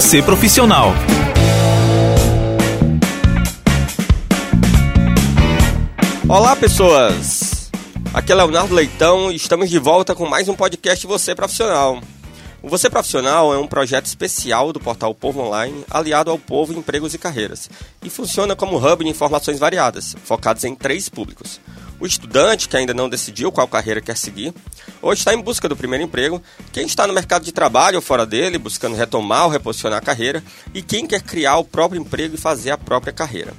você profissional. Olá, pessoas! Aqui é Leonardo Leitão e estamos de volta com mais um podcast Você Profissional. O Você Profissional é um projeto especial do portal Povo Online, aliado ao Povo Empregos e Carreiras, e funciona como hub de informações variadas, focados em três públicos. O estudante que ainda não decidiu qual carreira quer seguir, ou está em busca do primeiro emprego, quem está no mercado de trabalho ou fora dele, buscando retomar ou reposicionar a carreira, e quem quer criar o próprio emprego e fazer a própria carreira.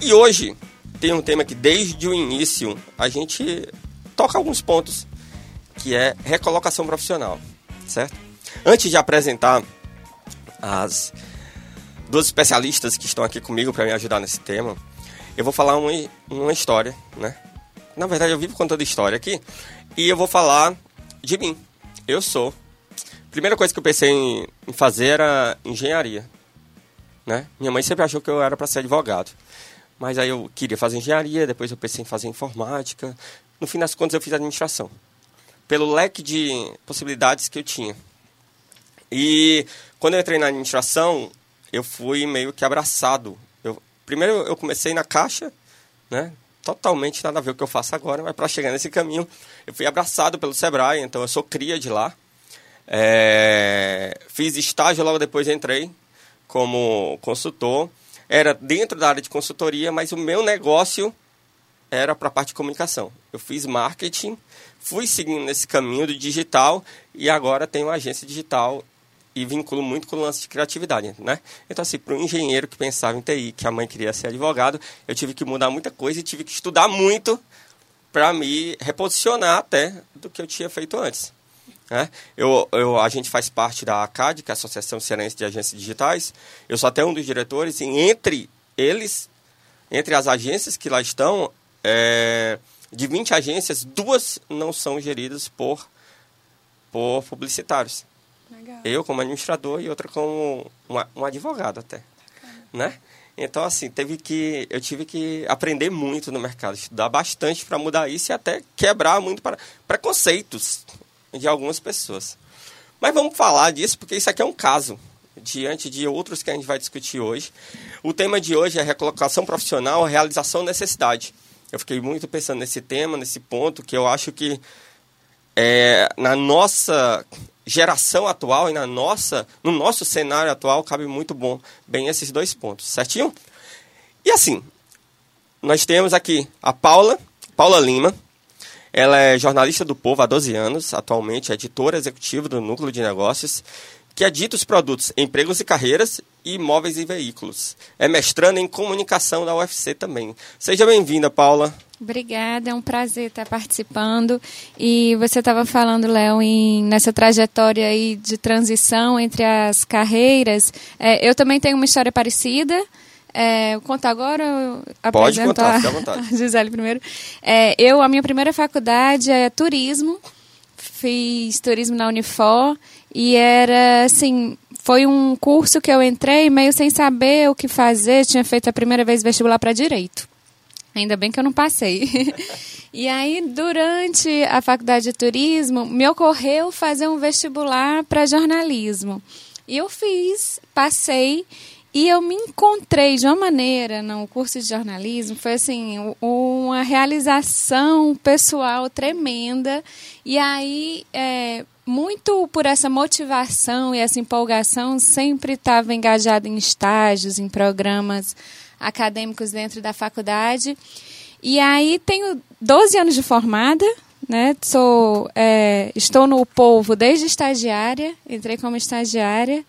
E hoje tem um tema que desde o início a gente toca alguns pontos, que é recolocação profissional, certo? Antes de apresentar as duas especialistas que estão aqui comigo para me ajudar nesse tema, eu vou falar uma, uma história, né? Na verdade, eu vivo contando história aqui e eu vou falar de mim. Eu sou. Primeira coisa que eu pensei em, em fazer era engenharia, né? Minha mãe sempre achou que eu era para ser advogado. Mas aí eu queria fazer engenharia, depois eu pensei em fazer informática. No fim das contas, eu fiz administração. Pelo leque de possibilidades que eu tinha. E quando eu entrei na administração, eu fui meio que abraçado. Primeiro eu comecei na caixa, né? Totalmente nada a ver o que eu faço agora, mas para chegar nesse caminho, eu fui abraçado pelo Sebrae, então eu sou cria de lá. É, fiz estágio logo depois entrei como consultor era dentro da área de consultoria, mas o meu negócio era para a parte de comunicação. Eu fiz marketing, fui seguindo nesse caminho do digital e agora tenho uma agência digital e vinculo muito com o lance de criatividade, né? Então, assim, para um engenheiro que pensava em TI, que a mãe queria ser advogado, eu tive que mudar muita coisa e tive que estudar muito para me reposicionar até do que eu tinha feito antes. Né? Eu, eu, a gente faz parte da ACAD, que é a Associação Cearense de Agências Digitais. Eu sou até um dos diretores, e entre eles, entre as agências que lá estão, é, de 20 agências, duas não são geridas por, por publicitários. Legal. Eu como administrador e outra como uma, um advogado até. Né? Então, assim, teve que, eu tive que aprender muito no mercado, estudar bastante para mudar isso e até quebrar muito para preconceitos de algumas pessoas. Mas vamos falar disso porque isso aqui é um caso, diante de outros que a gente vai discutir hoje. O tema de hoje é recolocação profissional, realização necessidade. Eu fiquei muito pensando nesse tema, nesse ponto, que eu acho que é, na nossa geração atual e na nossa, no nosso cenário atual cabe muito bom bem esses dois pontos, certinho? E assim, nós temos aqui a Paula, Paula Lima, ela é jornalista do Povo há 12 anos, atualmente é editora executiva do Núcleo de Negócios, que edita os produtos Empregos e Carreiras Imóveis e Veículos. É mestrando em comunicação da UFC também. Seja bem-vinda, Paula. Obrigada, é um prazer estar participando. E você estava falando, Léo, nessa trajetória aí de transição entre as carreiras. É, eu também tenho uma história parecida. É, contar agora ou Pode contar, fica à vontade. A Gisele primeiro. É, eu, a minha primeira faculdade é turismo. Fiz turismo na Unifor e era, assim, foi um curso que eu entrei meio sem saber o que fazer. Tinha feito a primeira vez vestibular para direito. Ainda bem que eu não passei. e aí, durante a faculdade de turismo, me ocorreu fazer um vestibular para jornalismo. E eu fiz, passei e eu me encontrei de uma maneira no curso de jornalismo, foi assim, uma realização pessoal tremenda. E aí, é, muito por essa motivação e essa empolgação, sempre estava engajada em estágios, em programas acadêmicos dentro da faculdade. E aí tenho 12 anos de formada, né? Sou, é, estou no Povo desde estagiária, entrei como estagiária.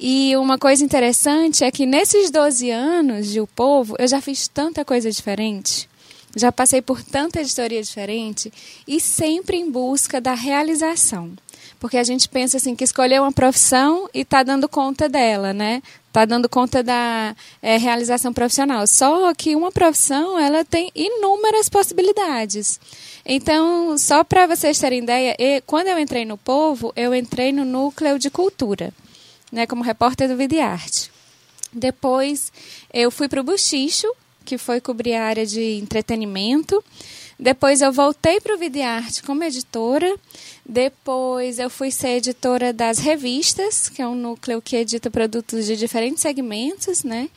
E uma coisa interessante é que nesses 12 anos de O Povo, eu já fiz tanta coisa diferente, já passei por tanta editoria diferente e sempre em busca da realização. Porque a gente pensa assim que escolheu uma profissão e está dando conta dela, né? Está dando conta da é, realização profissional. Só que uma profissão ela tem inúmeras possibilidades. Então, só para vocês terem ideia, quando eu entrei no Povo, eu entrei no núcleo de cultura né, como repórter do Vida Arte. Depois eu fui para o Buchicho, que foi cobrir a área de entretenimento. Depois eu voltei para o Videarte como editora. Depois eu fui ser editora das revistas, que é um núcleo que edita produtos de diferentes segmentos, né?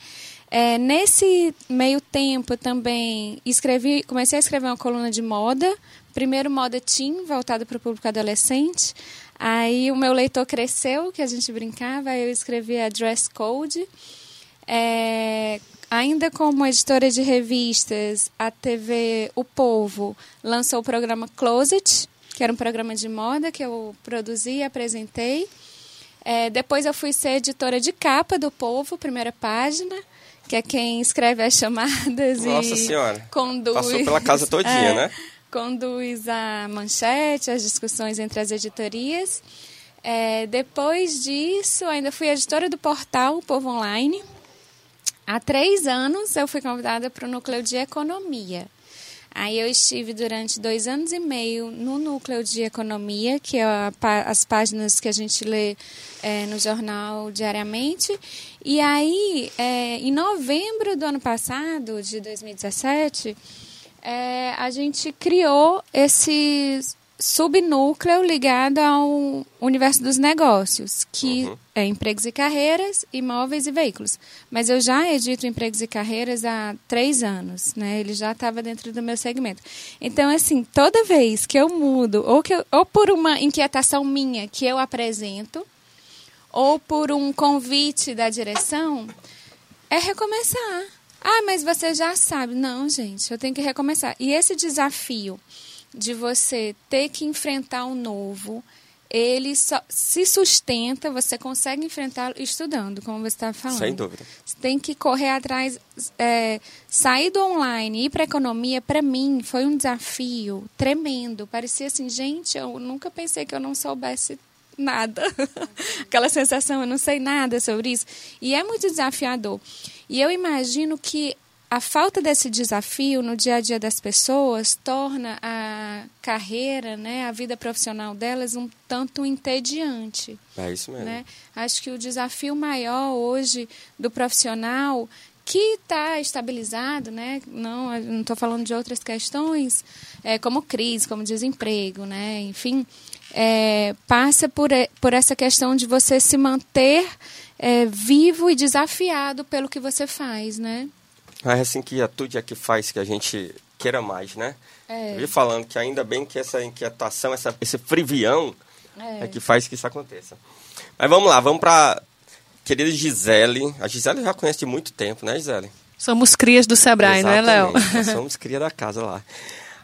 É, nesse meio tempo também escrevi, comecei a escrever uma coluna de moda, primeiro moda teen, voltado para o público adolescente. Aí o meu leitor cresceu, que a gente brincava, eu escrevi a Dress Code. É, ainda como editora de revistas, a TV O Povo lançou o programa Closet, que era um programa de moda que eu produzi e apresentei. É, depois eu fui ser editora de capa do Povo, primeira página que é quem escreve as chamadas Nossa e senhora. conduz. Passou pela casa todinha, é, né? Conduz a manchete, as discussões entre as editorias. É, depois disso, ainda fui editora do portal Povo Online. Há três anos eu fui convidada para o núcleo de economia. Aí eu estive durante dois anos e meio no núcleo de economia, que é a, as páginas que a gente lê é, no jornal diariamente. E aí, é, em novembro do ano passado, de 2017, é, a gente criou esse subnúcleo ligado ao universo dos negócios, que uhum. é empregos e carreiras, imóveis e veículos. Mas eu já edito empregos e carreiras há três anos, né? Ele já estava dentro do meu segmento. Então, assim, toda vez que eu mudo, ou, que eu, ou por uma inquietação minha que eu apresento, ou por um convite da direção, é recomeçar. Ah, mas você já sabe. Não, gente, eu tenho que recomeçar. E esse desafio de você ter que enfrentar o novo, ele só, se sustenta, você consegue enfrentá-lo estudando, como você estava falando. Sem dúvida. Você tem que correr atrás, é, sair do online e ir para a economia, para mim, foi um desafio tremendo. Parecia assim, gente, eu nunca pensei que eu não soubesse nada. Aquela sensação, eu não sei nada sobre isso. E é muito desafiador. E eu imagino que a falta desse desafio no dia a dia das pessoas torna a carreira, né, a vida profissional delas um tanto entediante. É isso mesmo. Né? Acho que o desafio maior hoje do profissional que está estabilizado, né? Não, não estou falando de outras questões, é, como crise, como desemprego, né? Enfim, é, passa por, por essa questão de você se manter é, vivo e desafiado pelo que você faz, né? Mas assim que tudo é que faz que a gente queira mais, né? É. Eu ia falando que ainda bem que essa inquietação, essa, esse frivião é. é que faz que isso aconteça. Mas vamos lá, vamos para querida Gisele. A Gisele já conhece de muito tempo, né, Gisele? Somos crias do Sebrae, Exatamente, né, Léo? Somos cria da casa lá.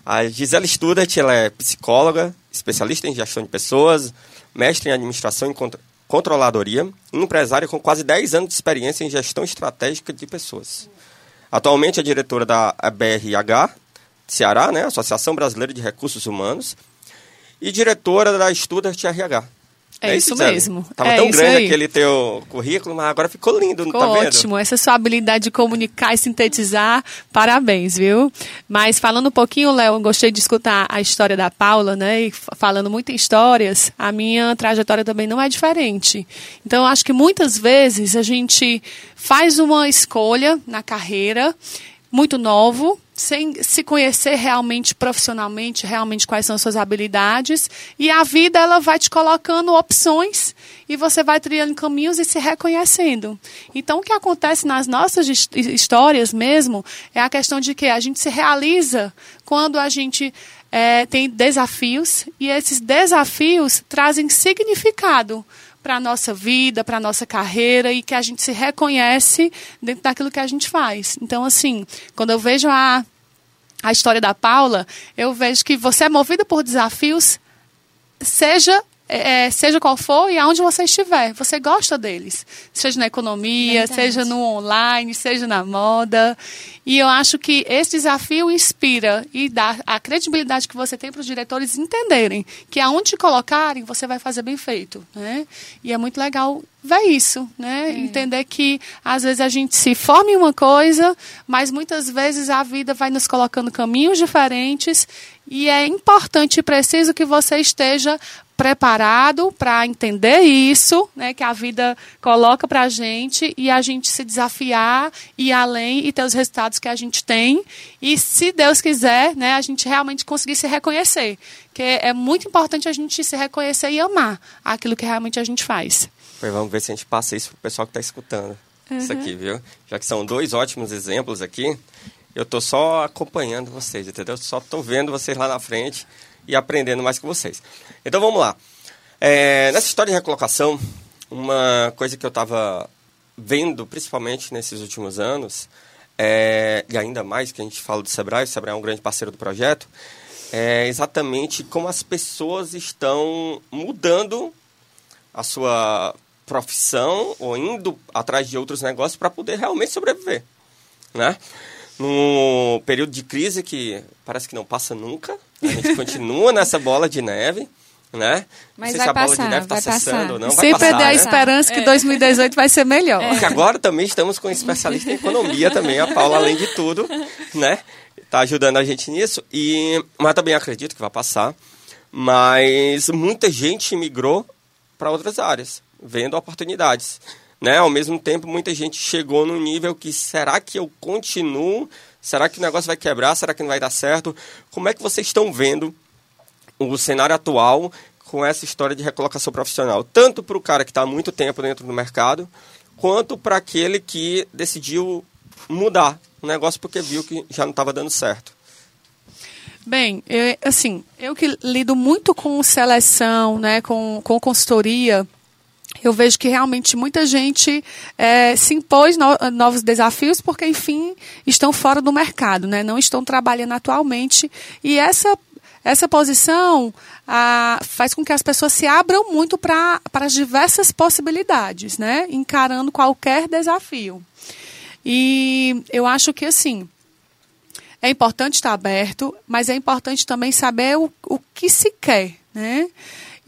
A Gisele Student, ela é psicóloga, especialista em gestão de pessoas, mestre em administração controladoria, empresária com quase 10 anos de experiência em gestão estratégica de pessoas. Atualmente é diretora da BRH, Ceará, né, Associação Brasileira de Recursos Humanos, e diretora da Student RH. É, é isso, isso mesmo. Tava é tão grande aí. aquele teu currículo, mas agora ficou lindo, ficou não tá vendo? ótimo. Essa sua habilidade de comunicar e sintetizar, parabéns, viu? Mas falando um pouquinho, Léo, gostei de escutar a história da Paula, né? E falando muito em histórias, a minha trajetória também não é diferente. Então, eu acho que muitas vezes a gente faz uma escolha na carreira muito novo, sem se conhecer realmente profissionalmente, realmente quais são as suas habilidades, e a vida ela vai te colocando opções e você vai trilhando caminhos e se reconhecendo. Então o que acontece nas nossas histórias mesmo é a questão de que a gente se realiza quando a gente é, tem desafios e esses desafios trazem significado para a nossa vida, para a nossa carreira e que a gente se reconhece dentro daquilo que a gente faz. Então, assim, quando eu vejo a, a história da Paula, eu vejo que você é movida por desafios, seja é, seja qual for e aonde você estiver, você gosta deles. Seja na economia, Verdade. seja no online, seja na moda. E eu acho que esse desafio inspira e dá a credibilidade que você tem para os diretores entenderem que aonde te colocarem, você vai fazer bem feito. Né? E é muito legal ver isso, né? É. Entender que às vezes a gente se forma em uma coisa, mas muitas vezes a vida vai nos colocando caminhos diferentes e é importante e preciso que você esteja preparado para entender isso, né, que a vida coloca para a gente e a gente se desafiar, ir além e ter os resultados que a gente tem. E se Deus quiser, né, a gente realmente conseguir se reconhecer. Que é muito importante a gente se reconhecer e amar aquilo que realmente a gente faz. Pois vamos ver se a gente passa isso para o pessoal que está escutando uhum. isso aqui, viu? Já que são dois ótimos exemplos aqui, eu estou só acompanhando vocês, entendeu? Só estou vendo vocês lá na frente e aprendendo mais com vocês. Então vamos lá. É, nessa história de recolocação, uma coisa que eu estava vendo, principalmente nesses últimos anos, é, e ainda mais que a gente fala do Sebrae, o Sebrae é um grande parceiro do projeto, é exatamente como as pessoas estão mudando a sua profissão ou indo atrás de outros negócios para poder realmente sobreviver, né? No período de crise que parece que não passa nunca, a gente continua nessa bola de neve, né? Mas não sei vai se a bola passar, de neve está cessando ou não. Vai Sempre passar, a né? esperança que 2018 vai ser melhor. É. Porque agora também estamos com um especialista em economia também, a Paula, além de tudo, né? Está ajudando a gente nisso. E, mas também acredito que vai passar. Mas muita gente migrou para outras áreas, vendo oportunidades. Né? Ao mesmo tempo, muita gente chegou no nível que será que eu continuo? Será que o negócio vai quebrar? Será que não vai dar certo? Como é que vocês estão vendo o cenário atual com essa história de recolocação profissional? Tanto para o cara que está há muito tempo dentro do mercado, quanto para aquele que decidiu mudar o negócio porque viu que já não estava dando certo. Bem, eu, assim, eu que lido muito com seleção, né, com, com consultoria, eu vejo que realmente muita gente é, se impôs no, novos desafios porque, enfim, estão fora do mercado, né? não estão trabalhando atualmente. E essa, essa posição faz com que as pessoas se abram muito para as diversas possibilidades, né? encarando qualquer desafio. E eu acho que, assim, é importante estar aberto, mas é importante também saber o, o que se quer. Né?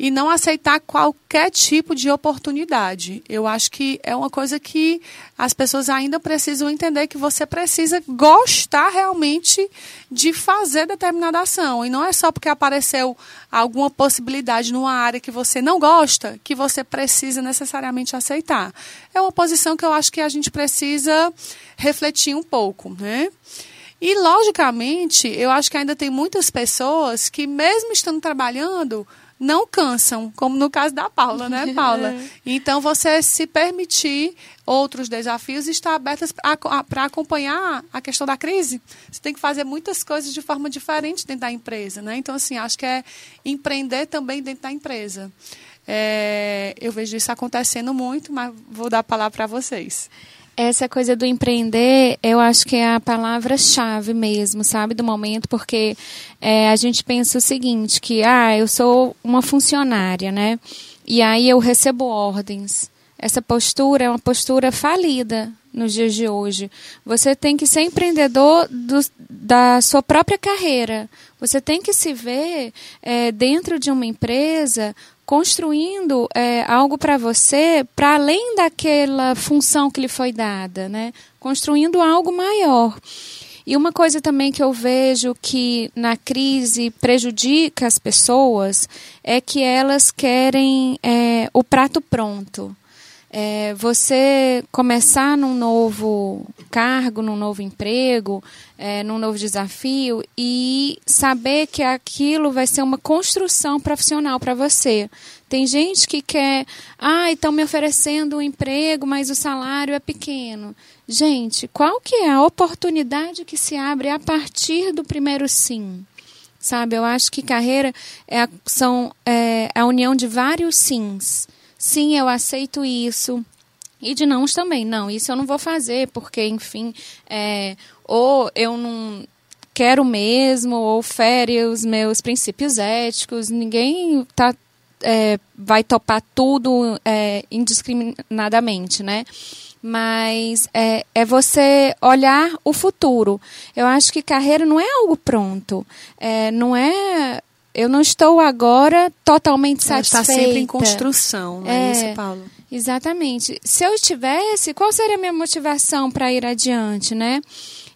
E não aceitar qualquer tipo de oportunidade. Eu acho que é uma coisa que as pessoas ainda precisam entender que você precisa gostar realmente de fazer determinada ação. E não é só porque apareceu alguma possibilidade numa área que você não gosta que você precisa necessariamente aceitar. É uma posição que eu acho que a gente precisa refletir um pouco, né? E, logicamente, eu acho que ainda tem muitas pessoas que, mesmo estando trabalhando, não cansam, como no caso da Paula, né, Paula? Então, você se permitir outros desafios e estar aberta para acompanhar a questão da crise. Você tem que fazer muitas coisas de forma diferente dentro da empresa, né? Então, assim, acho que é empreender também dentro da empresa. É, eu vejo isso acontecendo muito, mas vou dar a palavra para vocês. Essa coisa do empreender, eu acho que é a palavra-chave mesmo, sabe, do momento, porque é, a gente pensa o seguinte, que, ah, eu sou uma funcionária, né, e aí eu recebo ordens. Essa postura é uma postura falida nos dias de hoje. Você tem que ser empreendedor do, da sua própria carreira. Você tem que se ver é, dentro de uma empresa construindo é, algo para você para além daquela função que lhe foi dada, né? Construindo algo maior. E uma coisa também que eu vejo que na crise prejudica as pessoas é que elas querem é, o prato pronto. É, você começar num novo cargo, num novo emprego, é, num novo desafio e saber que aquilo vai ser uma construção profissional para você. Tem gente que quer, ah, estão me oferecendo um emprego, mas o salário é pequeno. Gente, qual que é a oportunidade que se abre a partir do primeiro sim? Sabe, eu acho que carreira é a, são, é a união de vários sims sim, eu aceito isso. E de não também, não, isso eu não vou fazer, porque, enfim, é, ou eu não quero mesmo, ou fere os meus princípios éticos, ninguém tá, é, vai topar tudo é, indiscriminadamente, né? Mas é, é você olhar o futuro. Eu acho que carreira não é algo pronto. É, não é eu não estou agora totalmente satisfeita. Está sempre em construção, não é, é isso, Paulo? Exatamente. Se eu estivesse, qual seria a minha motivação para ir adiante, né?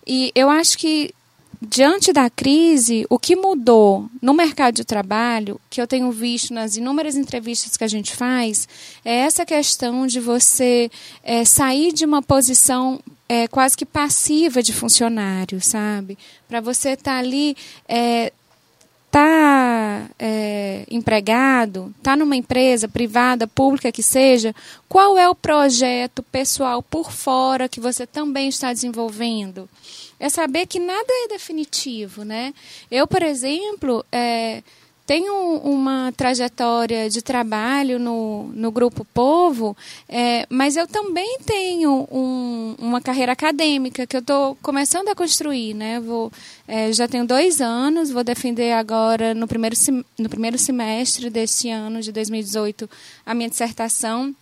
E eu acho que diante da crise, o que mudou no mercado de trabalho, que eu tenho visto nas inúmeras entrevistas que a gente faz, é essa questão de você é, sair de uma posição é, quase que passiva de funcionário, sabe? Para você estar tá ali. É, tá é, empregado, tá numa empresa privada, pública que seja, qual é o projeto pessoal por fora que você também está desenvolvendo? é saber que nada é definitivo, né? Eu, por exemplo, é, tenho uma trajetória de trabalho no, no Grupo Povo, é, mas eu também tenho um, uma carreira acadêmica que eu estou começando a construir. Né? Vou, é, já tenho dois anos, vou defender agora, no primeiro, no primeiro semestre deste ano, de 2018, a minha dissertação.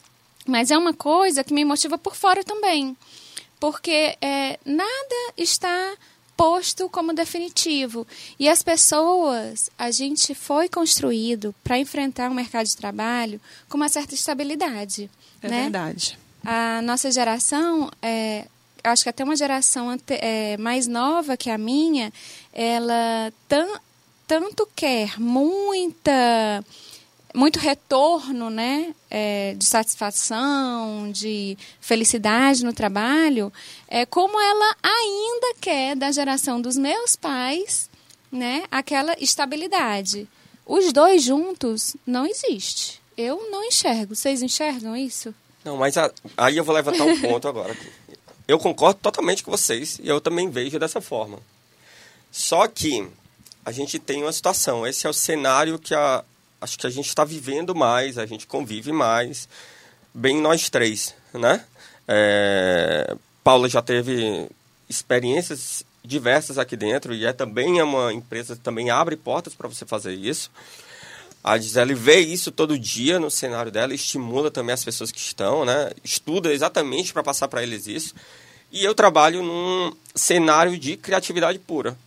Mas é uma coisa que me motiva por fora também porque é, nada está posto como definitivo. E as pessoas, a gente foi construído para enfrentar o mercado de trabalho com uma certa estabilidade. É né? verdade. A nossa geração, é, acho que até uma geração ante, é, mais nova que a minha, ela tan, tanto quer muita muito retorno né, é, de satisfação, de felicidade no trabalho, é, como ela ainda quer da geração dos meus pais né, aquela estabilidade. Os dois juntos não existe. Eu não enxergo. Vocês enxergam isso? Não, mas a, aí eu vou levantar um ponto agora. Eu concordo totalmente com vocês e eu também vejo dessa forma. Só que a gente tem uma situação. Esse é o cenário que a, acho que a gente está vivendo mais, a gente convive mais, bem nós três, né? É, Paula já teve experiências diversas aqui dentro e é também uma empresa que também abre portas para você fazer isso. A Gisele vê isso todo dia no cenário dela, estimula também as pessoas que estão, né? Estuda exatamente para passar para eles isso. E eu trabalho num cenário de criatividade pura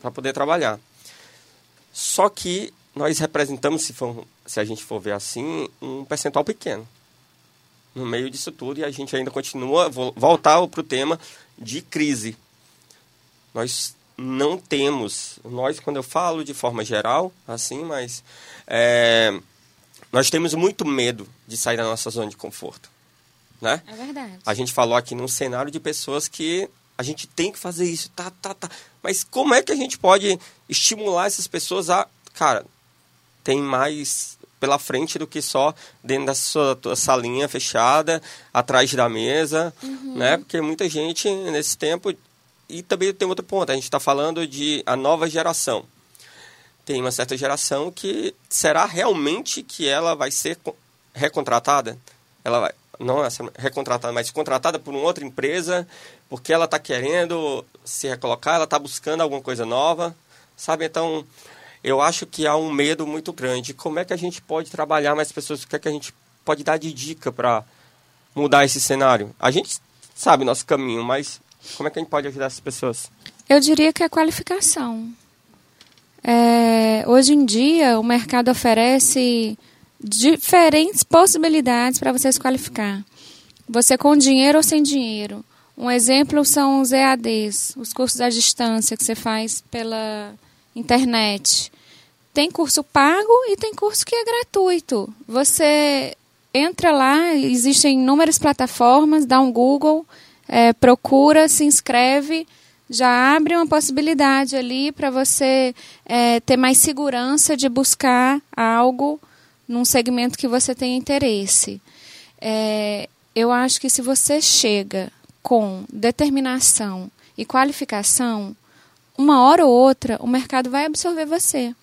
para poder trabalhar. Só que nós representamos, se, for, se a gente for ver assim, um percentual pequeno no meio disso tudo e a gente ainda continua, vou voltar para o tema de crise. Nós não temos, nós quando eu falo de forma geral, assim, mas é, nós temos muito medo de sair da nossa zona de conforto. Né? É verdade. A gente falou aqui num cenário de pessoas que a gente tem que fazer isso, tá, tá, tá. Mas como é que a gente pode estimular essas pessoas a, cara, tem mais pela frente do que só dentro da sua salinha fechada, atrás da mesa, uhum. né? Porque muita gente nesse tempo e também tem outro ponto, a gente está falando de a nova geração. Tem uma certa geração que será realmente que ela vai ser recontratada? Ela vai não essa recontratada, mas contratada por uma outra empresa, porque ela está querendo se recolocar, ela está buscando alguma coisa nova, sabe? Então, eu acho que há um medo muito grande. Como é que a gente pode trabalhar mais pessoas? O que é que a gente pode dar de dica para mudar esse cenário? A gente sabe nosso caminho, mas como é que a gente pode ajudar essas pessoas? Eu diria que é qualificação. É, hoje em dia, o mercado oferece diferentes possibilidades para você se qualificar. Você com dinheiro ou sem dinheiro. Um exemplo são os EADs, os cursos à distância que você faz pela internet. Tem curso pago e tem curso que é gratuito. Você entra lá, existem inúmeras plataformas, dá um Google, é, procura, se inscreve, já abre uma possibilidade ali para você é, ter mais segurança de buscar algo num segmento que você tem interesse. É, eu acho que se você chega com determinação e qualificação, uma hora ou outra, o mercado vai absorver você.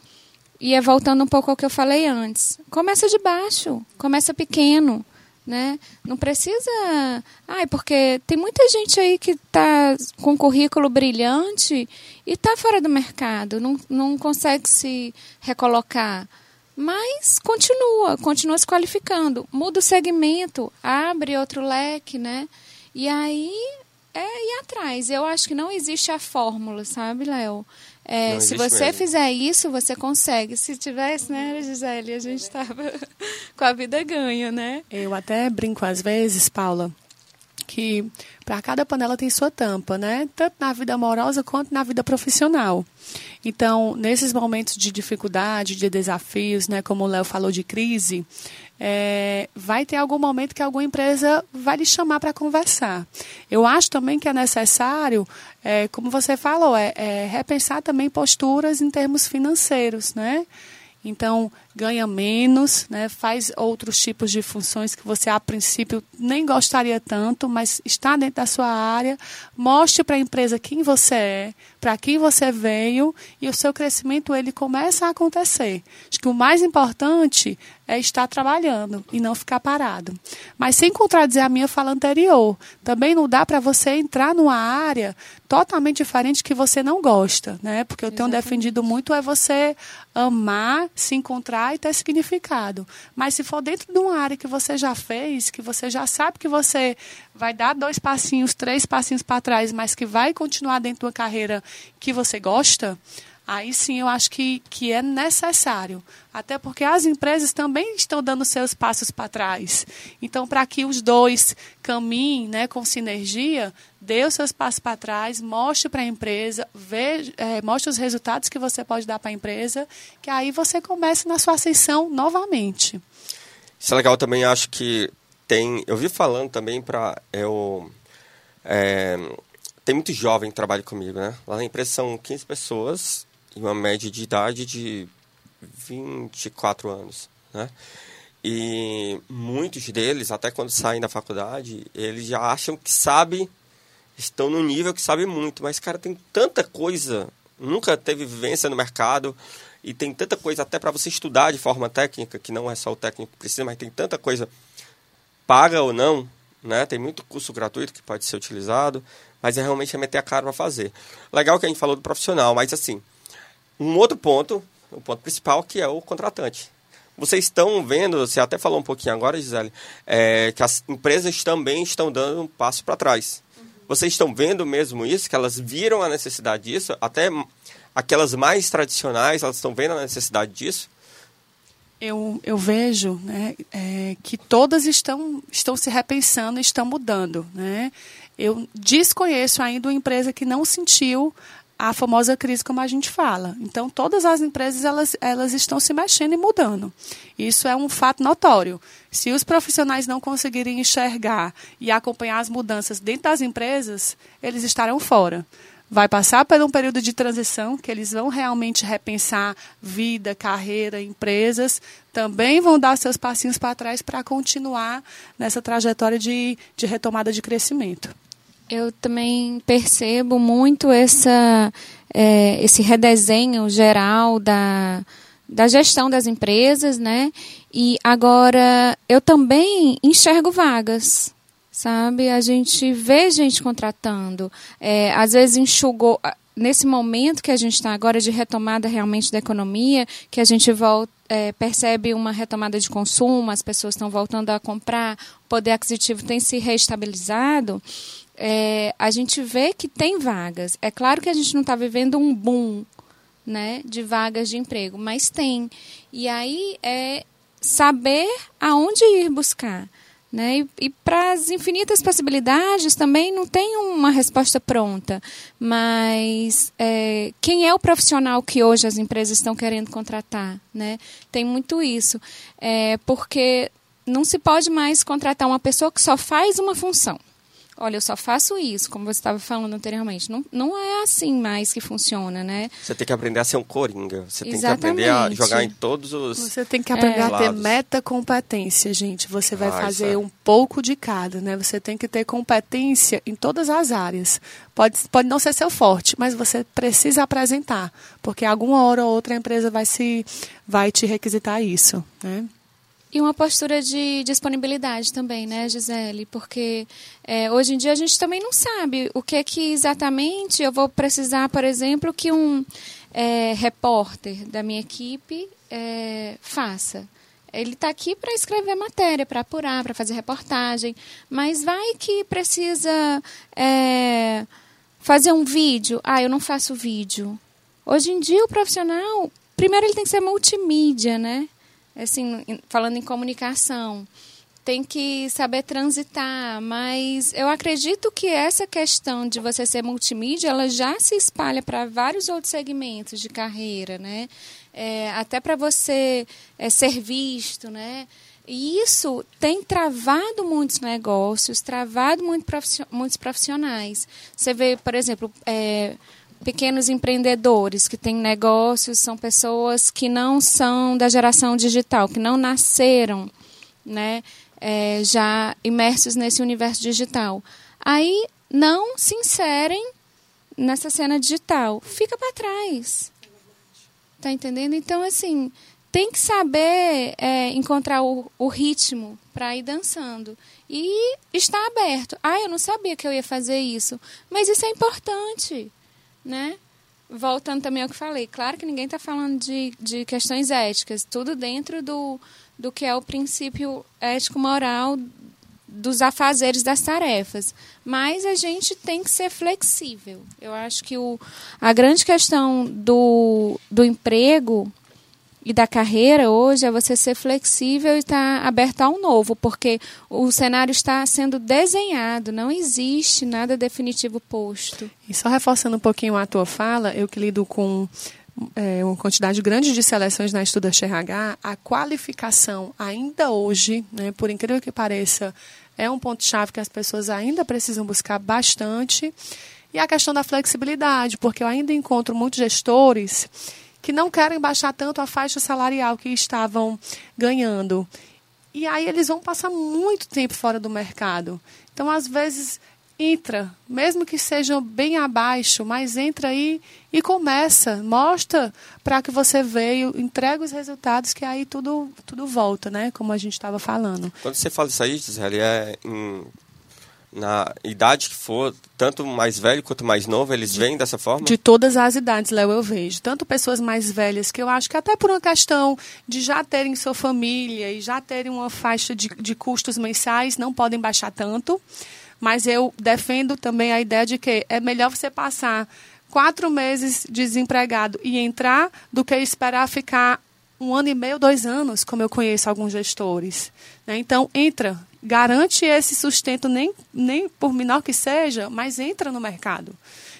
E é voltando um pouco ao que eu falei antes. Começa de baixo, começa pequeno, né? Não precisa... Ai, porque tem muita gente aí que está com currículo brilhante e está fora do mercado, não, não consegue se recolocar. Mas continua, continua se qualificando. Muda o segmento, abre outro leque, né? E aí é ir atrás. Eu acho que não existe a fórmula, sabe, Léo? É, se você mesmo. fizer isso, você consegue. Se tivesse, né, Gisele, a gente estava com a vida ganha, né? Eu até brinco às vezes, Paula, que para cada panela tem sua tampa, né? Tanto na vida amorosa quanto na vida profissional. Então, nesses momentos de dificuldade, de desafios, né, como o Léo falou de crise, é, vai ter algum momento que alguma empresa vai lhe chamar para conversar. Eu acho também que é necessário, é, como você falou, é, é repensar também posturas em termos financeiros, né? Então, ganha menos, né? faz outros tipos de funções que você, a princípio, nem gostaria tanto, mas está dentro da sua área. Mostre para a empresa quem você é, para quem você veio, e o seu crescimento ele começa a acontecer. Acho que o mais importante é estar trabalhando e não ficar parado. Mas sem contradizer a minha fala anterior, também não dá para você entrar numa área totalmente diferente que você não gosta, né? Porque eu tenho Exatamente. defendido muito é você amar, se encontrar e ter significado. Mas se for dentro de uma área que você já fez, que você já sabe que você vai dar dois passinhos, três passinhos para trás, mas que vai continuar dentro de uma carreira que você gosta, aí sim eu acho que, que é necessário. Até porque as empresas também estão dando seus passos para trás. Então, para que os dois caminhem né, com sinergia, dê os seus passos para trás, mostre para a empresa, veja, é, mostre os resultados que você pode dar para a empresa, que aí você comece na sua ascensão novamente. Isso é legal também, acho que tem. Eu vi falando também para. Eu, é, tem muito jovem que trabalha comigo, né? Lá na empresa são 15 pessoas e uma média de idade de 24 anos, né? E muitos deles, até quando saem da faculdade, eles já acham que sabem, estão no nível que sabem muito, mas, cara, tem tanta coisa, nunca teve vivência no mercado, e tem tanta coisa até para você estudar de forma técnica, que não é só o técnico que precisa, mas tem tanta coisa paga ou não, né? Tem muito curso gratuito que pode ser utilizado, mas é realmente é meter a cara para fazer. Legal que a gente falou do profissional, mas assim, um outro ponto, o ponto principal, que é o contratante. Vocês estão vendo, você até falou um pouquinho agora, Gisele, é, que as empresas também estão dando um passo para trás. Uhum. Vocês estão vendo mesmo isso, que elas viram a necessidade disso, até aquelas mais tradicionais, elas estão vendo a necessidade disso? Eu, eu vejo né, é, que todas estão, estão se repensando, estão mudando. Né? Eu desconheço ainda uma empresa que não sentiu a famosa crise como a gente fala. Então, todas as empresas elas, elas estão se mexendo e mudando. Isso é um fato notório. Se os profissionais não conseguirem enxergar e acompanhar as mudanças dentro das empresas, eles estarão fora. Vai passar por um período de transição que eles vão realmente repensar vida, carreira, empresas, também vão dar seus passinhos para trás para continuar nessa trajetória de, de retomada de crescimento. Eu também percebo muito essa, é, esse redesenho geral da, da gestão das empresas, né? E agora eu também enxergo vagas, sabe? A gente vê gente contratando, é, às vezes enxugou nesse momento que a gente está agora de retomada realmente da economia, que a gente volta, é, percebe uma retomada de consumo, as pessoas estão voltando a comprar, o poder aquisitivo tem se reestabilizado é, a gente vê que tem vagas. É claro que a gente não está vivendo um boom né, de vagas de emprego, mas tem. E aí é saber aonde ir buscar. Né? E, e para as infinitas possibilidades também não tem uma resposta pronta. Mas é, quem é o profissional que hoje as empresas estão querendo contratar? Né? Tem muito isso. É, porque não se pode mais contratar uma pessoa que só faz uma função olha, eu só faço isso, como você estava falando anteriormente. Não, não é assim mais que funciona, né? Você tem que aprender a ser um coringa. Você Exatamente. tem que aprender a jogar em todos os Você tem que aprender é. a ter metacompetência, gente. Você vai ah, fazer é. um pouco de cada, né? Você tem que ter competência em todas as áreas. Pode, pode não ser seu forte, mas você precisa apresentar, porque alguma hora ou outra a empresa vai se vai te requisitar isso, né? E uma postura de disponibilidade também, né, Gisele? Porque é, hoje em dia a gente também não sabe o que é que exatamente eu vou precisar, por exemplo, que um é, repórter da minha equipe é, faça. Ele está aqui para escrever matéria, para apurar, para fazer reportagem, mas vai que precisa é, fazer um vídeo. Ah, eu não faço vídeo. Hoje em dia o profissional, primeiro ele tem que ser multimídia, né? Assim, falando em comunicação, tem que saber transitar, mas eu acredito que essa questão de você ser multimídia, ela já se espalha para vários outros segmentos de carreira, né? É, até para você é, ser visto, né? E isso tem travado muitos negócios, travado muito muitos profissionais. Você vê, por exemplo, é, pequenos empreendedores que têm negócios, são pessoas que não são da geração digital, que não nasceram né, é, já imersos nesse universo digital. Aí não se inserem nessa cena digital. Fica para trás. Tá entendendo? Então, assim, tem que saber é, encontrar o, o ritmo para ir dançando. E estar aberto. Ah, eu não sabia que eu ia fazer isso. Mas isso é importante né? Voltando também ao que falei, claro que ninguém está falando de, de questões éticas, tudo dentro do, do que é o princípio ético-moral dos afazeres das tarefas. Mas a gente tem que ser flexível. Eu acho que o, a grande questão do, do emprego e da carreira hoje é você ser flexível e estar tá aberto ao novo, porque o cenário está sendo desenhado, não existe nada definitivo posto. E só reforçando um pouquinho a tua fala, eu que lido com é, uma quantidade grande de seleções na Estuda RH, a qualificação ainda hoje, né, por incrível que pareça, é um ponto-chave que as pessoas ainda precisam buscar bastante. E a questão da flexibilidade, porque eu ainda encontro muitos gestores que não querem baixar tanto a faixa salarial que estavam ganhando. E aí eles vão passar muito tempo fora do mercado. Então, às vezes, entra, mesmo que sejam bem abaixo, mas entra aí e começa, mostra para que você veio, entrega os resultados que aí tudo tudo volta, né? Como a gente estava falando. Quando você fala isso aí, Gisele, é em na idade que for, tanto mais velho quanto mais novo, eles vêm dessa forma? De todas as idades, Léo, eu vejo. Tanto pessoas mais velhas, que eu acho que até por uma questão de já terem sua família e já terem uma faixa de, de custos mensais, não podem baixar tanto. Mas eu defendo também a ideia de que é melhor você passar quatro meses desempregado e entrar do que esperar ficar um ano e meio, dois anos, como eu conheço alguns gestores. Né? Então, entra, garante esse sustento, nem, nem por menor que seja, mas entra no mercado.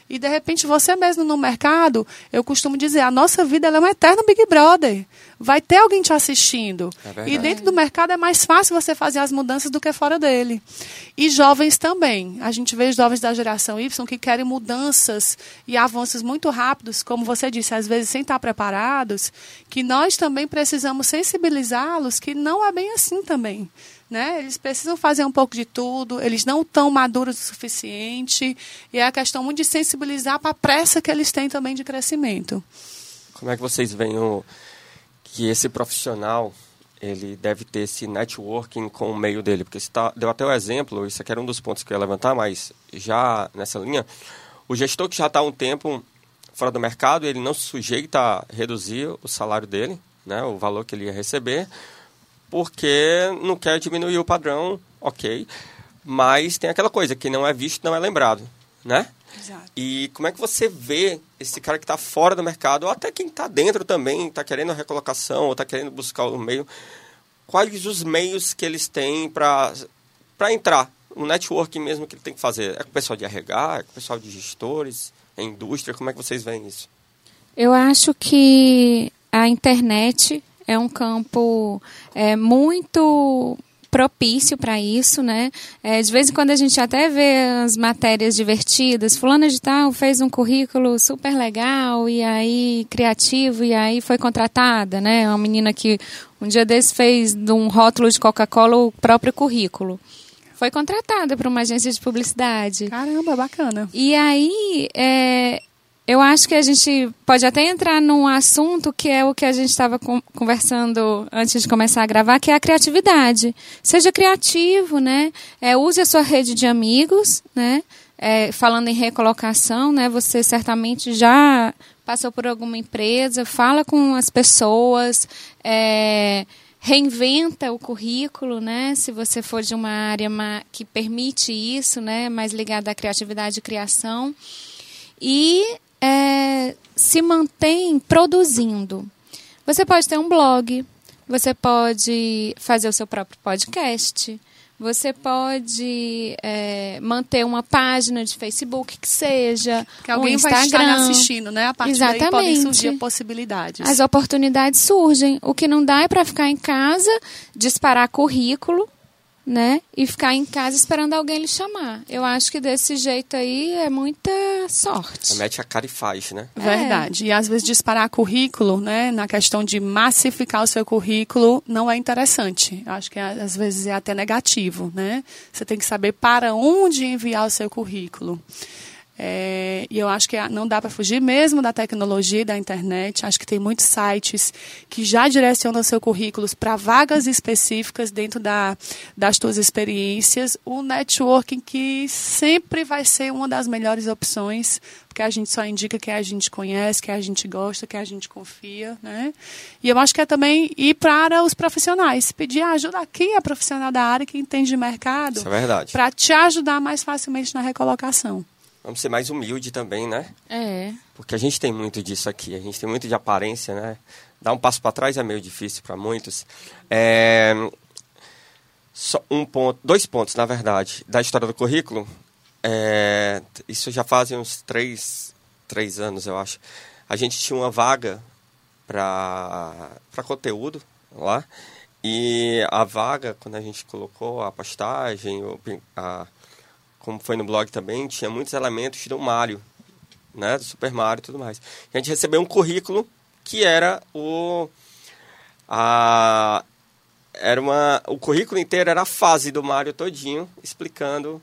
E de repente você mesmo no mercado, eu costumo dizer, a nossa vida é um eterno Big Brother. Vai ter alguém te assistindo. É e dentro do mercado é mais fácil você fazer as mudanças do que fora dele. E jovens também. A gente vê jovens da geração Y que querem mudanças e avanços muito rápidos, como você disse, às vezes sem estar preparados, que nós também precisamos sensibilizá-los que não é bem assim também. Né? Eles precisam fazer um pouco de tudo, eles não estão maduros o suficiente, e é a questão muito de sensibilizar para a pressa que eles têm também de crescimento. Como é que vocês veem o, que esse profissional ele deve ter esse networking com o meio dele? Porque você tá, deu até o exemplo, isso aqui era um dos pontos que eu ia levantar, mas já nessa linha, o gestor que já está há um tempo fora do mercado, ele não se sujeita a reduzir o salário dele, né, o valor que ele ia receber, porque não quer diminuir o padrão, ok. Mas tem aquela coisa, que não é visto, não é lembrado, né? Exato. E como é que você vê esse cara que está fora do mercado, ou até quem está dentro também, está querendo a recolocação, ou está querendo buscar o meio, quais os meios que eles têm para entrar? O network mesmo que ele tem que fazer. É com o pessoal de RH, é com o pessoal de gestores, é indústria, como é que vocês veem isso? Eu acho que a internet é um campo é, muito propício para isso, né? É, de vez em quando a gente até vê as matérias divertidas. Fulana de tal fez um currículo super legal e aí criativo e aí foi contratada, né? Uma menina que um dia desse fez de um rótulo de Coca-Cola o próprio currículo. Foi contratada para uma agência de publicidade. Caramba, bacana. E aí, é, eu acho que a gente pode até entrar num assunto que é o que a gente estava conversando antes de começar a gravar, que é a criatividade. Seja criativo, né? É, use a sua rede de amigos, né? É, falando em recolocação, né? Você certamente já passou por alguma empresa, fala com as pessoas, é, reinventa o currículo, né? Se você for de uma área que permite isso, né? Mais ligada à criatividade e criação. E é, se mantém produzindo. Você pode ter um blog, Você pode fazer o seu próprio podcast. Você pode é, manter uma página de Facebook que seja, que alguém um Instagram. vai estar assistindo, né? A partir Exatamente. daí podem surgir possibilidades. As oportunidades surgem. O que não dá é para ficar em casa, disparar currículo, né? E ficar em casa esperando alguém lhe chamar. Eu acho que desse jeito aí é muita sorte. Mete a cara e faz, né? Verdade. E às vezes disparar currículo, né, na questão de massificar o seu currículo, não é interessante. Eu acho que às vezes é até negativo, né? Você tem que saber para onde enviar o seu currículo. É, e eu acho que não dá para fugir mesmo da tecnologia e da internet. Acho que tem muitos sites que já direcionam seu currículos para vagas específicas dentro da, das suas experiências. O networking que sempre vai ser uma das melhores opções, porque a gente só indica que a gente conhece, que a gente gosta, que a gente confia. Né? E eu acho que é também ir para os profissionais, pedir ajuda a profissional da área que entende de mercado. É verdade. Para te ajudar mais facilmente na recolocação. Vamos ser mais humilde também, né? É. Porque a gente tem muito disso aqui, a gente tem muito de aparência, né? Dar um passo para trás é meio difícil para muitos. É... Só um ponto, dois pontos, na verdade, da história do currículo. É... Isso já fazem uns três, três anos, eu acho. A gente tinha uma vaga para conteúdo lá. E a vaga, quando a gente colocou a postagem, a como foi no blog também, tinha muitos elementos do Mario, né, do Super Mario e tudo mais. E a gente recebeu um currículo que era o a era uma o currículo inteiro era a fase do Mario todinho explicando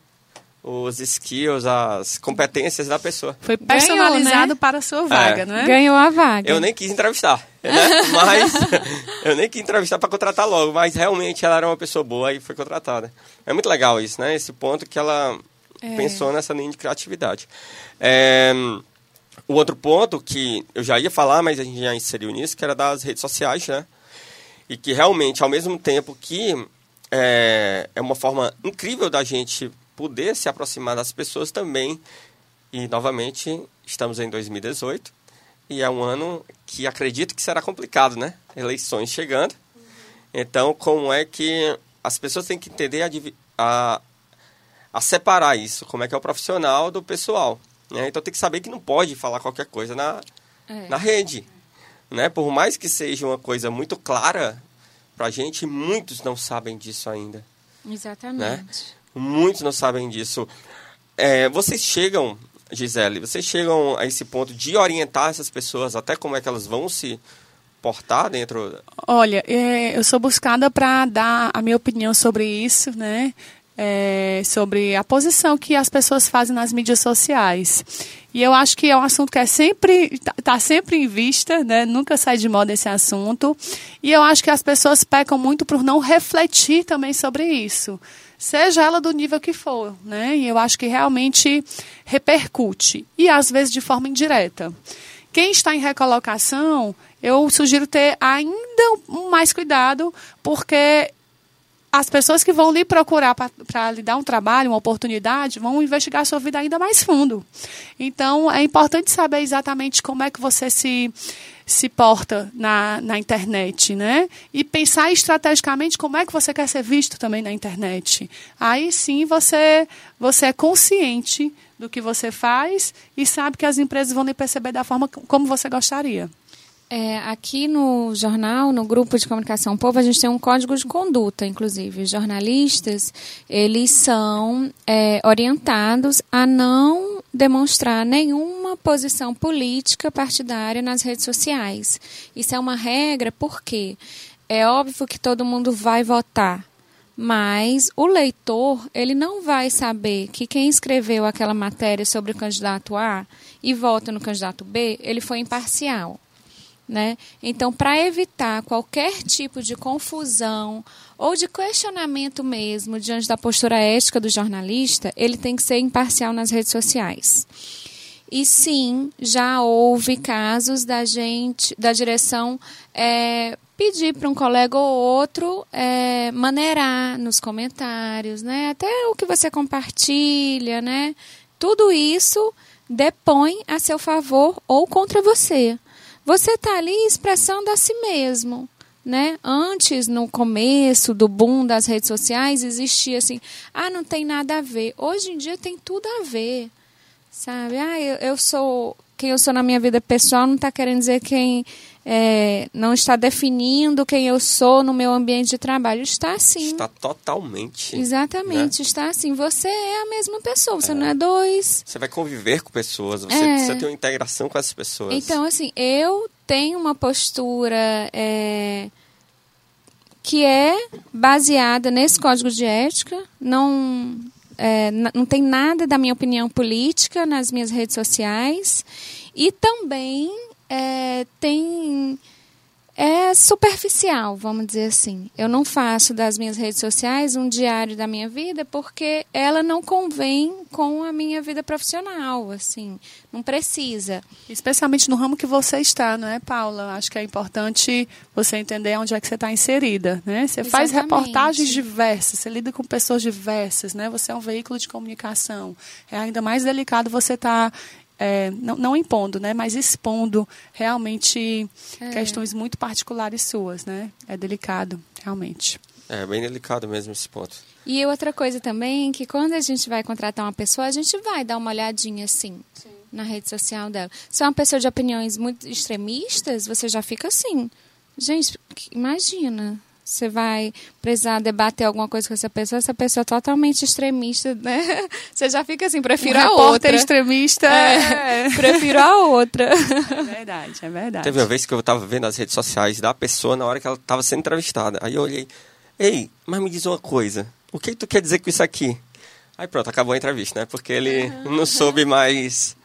os skills, as competências da pessoa. Foi personalizado Ganhou, né? para a sua vaga, é. né? Ganhou a vaga. Eu nem quis entrevistar, né? mas eu nem quis entrevistar para contratar logo, mas realmente ela era uma pessoa boa e foi contratada. É muito legal isso, né? Esse ponto que ela é. pensou nessa linha de criatividade. É, o outro ponto que eu já ia falar, mas a gente já inseriu nisso, que era das redes sociais, né? E que realmente, ao mesmo tempo que é, é uma forma incrível da gente poder se aproximar das pessoas também. E, novamente, estamos em 2018 e é um ano que acredito que será complicado, né? Eleições chegando. Então, como é que as pessoas têm que entender a, a, a separar isso? Como é que é o profissional do pessoal? Né? Então, tem que saber que não pode falar qualquer coisa na, é. na rede. Né? Por mais que seja uma coisa muito clara para a gente, muitos não sabem disso ainda. Exatamente. Né? Muitos não sabem disso. É, vocês chegam, Gisele, vocês chegam a esse ponto de orientar essas pessoas até como é que elas vão se portar dentro? Olha, é, eu sou buscada para dar a minha opinião sobre isso, né? É, sobre a posição que as pessoas fazem nas mídias sociais. E eu acho que é um assunto que é sempre está tá sempre em vista, né? Nunca sai de moda esse assunto. E eu acho que as pessoas pecam muito por não refletir também sobre isso seja ela do nível que for, né? E eu acho que realmente repercute e às vezes de forma indireta. Quem está em recolocação, eu sugiro ter ainda mais cuidado, porque as pessoas que vão lhe procurar para lhe dar um trabalho, uma oportunidade, vão investigar a sua vida ainda mais fundo. Então, é importante saber exatamente como é que você se se porta na, na internet, né? E pensar estrategicamente como é que você quer ser visto também na internet. Aí sim você, você é consciente do que você faz e sabe que as empresas vão lhe perceber da forma como você gostaria. É, aqui no jornal, no grupo de comunicação Povo, a gente tem um código de conduta, inclusive. Os jornalistas, eles são é, orientados a não demonstrar nenhuma posição política partidária nas redes sociais. Isso é uma regra porque é óbvio que todo mundo vai votar, mas o leitor, ele não vai saber que quem escreveu aquela matéria sobre o candidato A e vota no candidato B, ele foi imparcial. Né? Então, para evitar qualquer tipo de confusão ou de questionamento mesmo diante da postura ética do jornalista, ele tem que ser imparcial nas redes sociais. E sim, já houve casos da gente, da direção, é, pedir para um colega ou outro é, maneirar nos comentários, né? Até o que você compartilha, né? Tudo isso depõe a seu favor ou contra você. Você está ali expressando a si mesmo. né? Antes, no começo do boom das redes sociais, existia assim, ah, não tem nada a ver. Hoje em dia tem tudo a ver, sabe? Ah, eu, eu sou quem eu sou na minha vida pessoal não está querendo dizer quem é, não está definindo quem eu sou no meu ambiente de trabalho. Está assim. Está totalmente. Exatamente, né? está assim. Você é a mesma pessoa, você é. não é dois. Você vai conviver com pessoas, você é. precisa ter uma integração com essas pessoas. Então, assim, eu tenho uma postura é, que é baseada nesse código de ética, não é, não tem nada da minha opinião política nas minhas redes sociais e também é, tem é superficial, vamos dizer assim. Eu não faço das minhas redes sociais um diário da minha vida porque ela não convém com a minha vida profissional, assim, não precisa. Especialmente no ramo que você está, não é, Paula? Acho que é importante você entender onde é que você está inserida, né? Você Exatamente. faz reportagens diversas, você lida com pessoas diversas, né? Você é um veículo de comunicação. É ainda mais delicado você estar tá é, não, não, impondo, né, mas expondo realmente é. questões muito particulares suas, né? É delicado, realmente. É bem delicado mesmo esse ponto. E outra coisa também, que quando a gente vai contratar uma pessoa, a gente vai dar uma olhadinha assim Sim. na rede social dela. Se é uma pessoa de opiniões muito extremistas, você já fica assim. Gente, imagina, você vai precisar debater alguma coisa com essa pessoa, essa pessoa é totalmente extremista, né? Você já fica assim, prefiro um a outra. extremista. É, é. Prefiro a outra. É verdade, é verdade. Teve uma vez que eu estava vendo as redes sociais da pessoa na hora que ela estava sendo entrevistada. Aí eu olhei, ei, mas me diz uma coisa, o que tu quer dizer com isso aqui? Aí pronto, acabou a entrevista, né? Porque ele uhum. não soube mais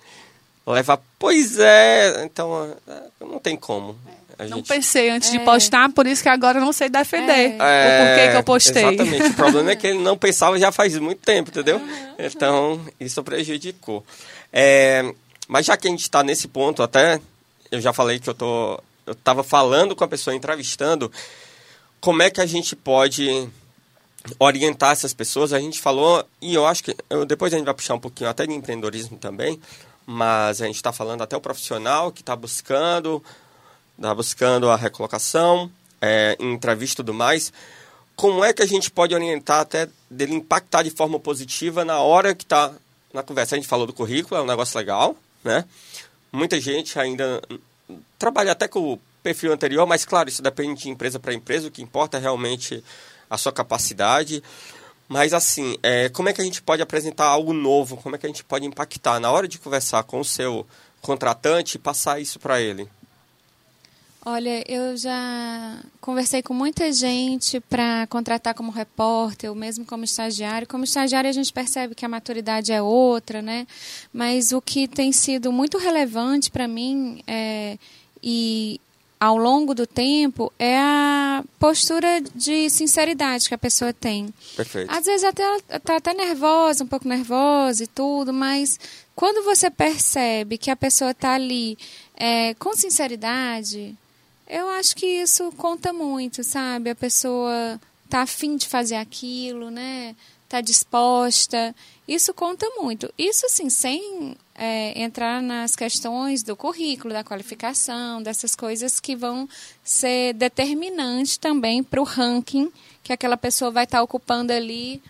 levar. Pois é, então não tem como. A não gente... pensei antes é. de postar, por isso que agora eu não sei defender é. o porquê que eu postei. Exatamente. o problema é que ele não pensava já faz muito tempo, entendeu? Uhum. Então, isso prejudicou. É, mas já que a gente está nesse ponto, até eu já falei que eu tô, eu estava falando com a pessoa entrevistando, como é que a gente pode orientar essas pessoas? A gente falou e eu acho que eu, depois a gente vai puxar um pouquinho até de empreendedorismo também, mas a gente está falando até o profissional que está buscando está buscando a recolocação, é, entrevista e tudo mais, como é que a gente pode orientar até dele impactar de forma positiva na hora que está na conversa? A gente falou do currículo, é um negócio legal, né? Muita gente ainda trabalha até com o perfil anterior, mas claro, isso depende de empresa para empresa, o que importa é realmente a sua capacidade. Mas assim, é, como é que a gente pode apresentar algo novo? Como é que a gente pode impactar na hora de conversar com o seu contratante e passar isso para ele? Olha, eu já conversei com muita gente para contratar como repórter, ou mesmo como estagiário. Como estagiário, a gente percebe que a maturidade é outra, né? Mas o que tem sido muito relevante para mim é, e ao longo do tempo é a postura de sinceridade que a pessoa tem. Perfeito. Às vezes até está até nervosa, um pouco nervosa e tudo, mas quando você percebe que a pessoa está ali é, com sinceridade, eu acho que isso conta muito, sabe? A pessoa tá afim de fazer aquilo, né? Tá disposta. Isso conta muito. Isso, assim, sem é, entrar nas questões do currículo, da qualificação, dessas coisas que vão ser determinantes também para o ranking que aquela pessoa vai estar tá ocupando ali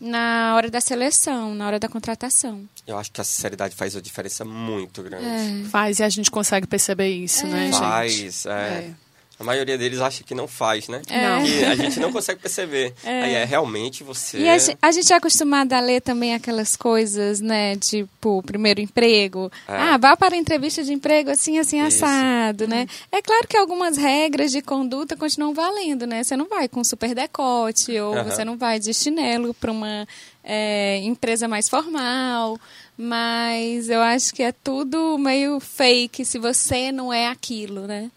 na hora da seleção, na hora da contratação. Eu acho que a sinceridade faz uma diferença muito grande. É. Faz e a gente consegue perceber isso, é. né, gente? Faz, é. é. A maioria deles acha que não faz, né? É. Que a gente não consegue perceber. É. Aí é realmente você. E a, gente, a gente é acostumado a ler também aquelas coisas, né? Tipo, primeiro emprego. É. Ah, vá para a entrevista de emprego assim, assim, Isso. assado, né? É claro que algumas regras de conduta continuam valendo, né? Você não vai com super decote ou uhum. você não vai de chinelo para uma é, empresa mais formal. Mas eu acho que é tudo meio fake se você não é aquilo, né?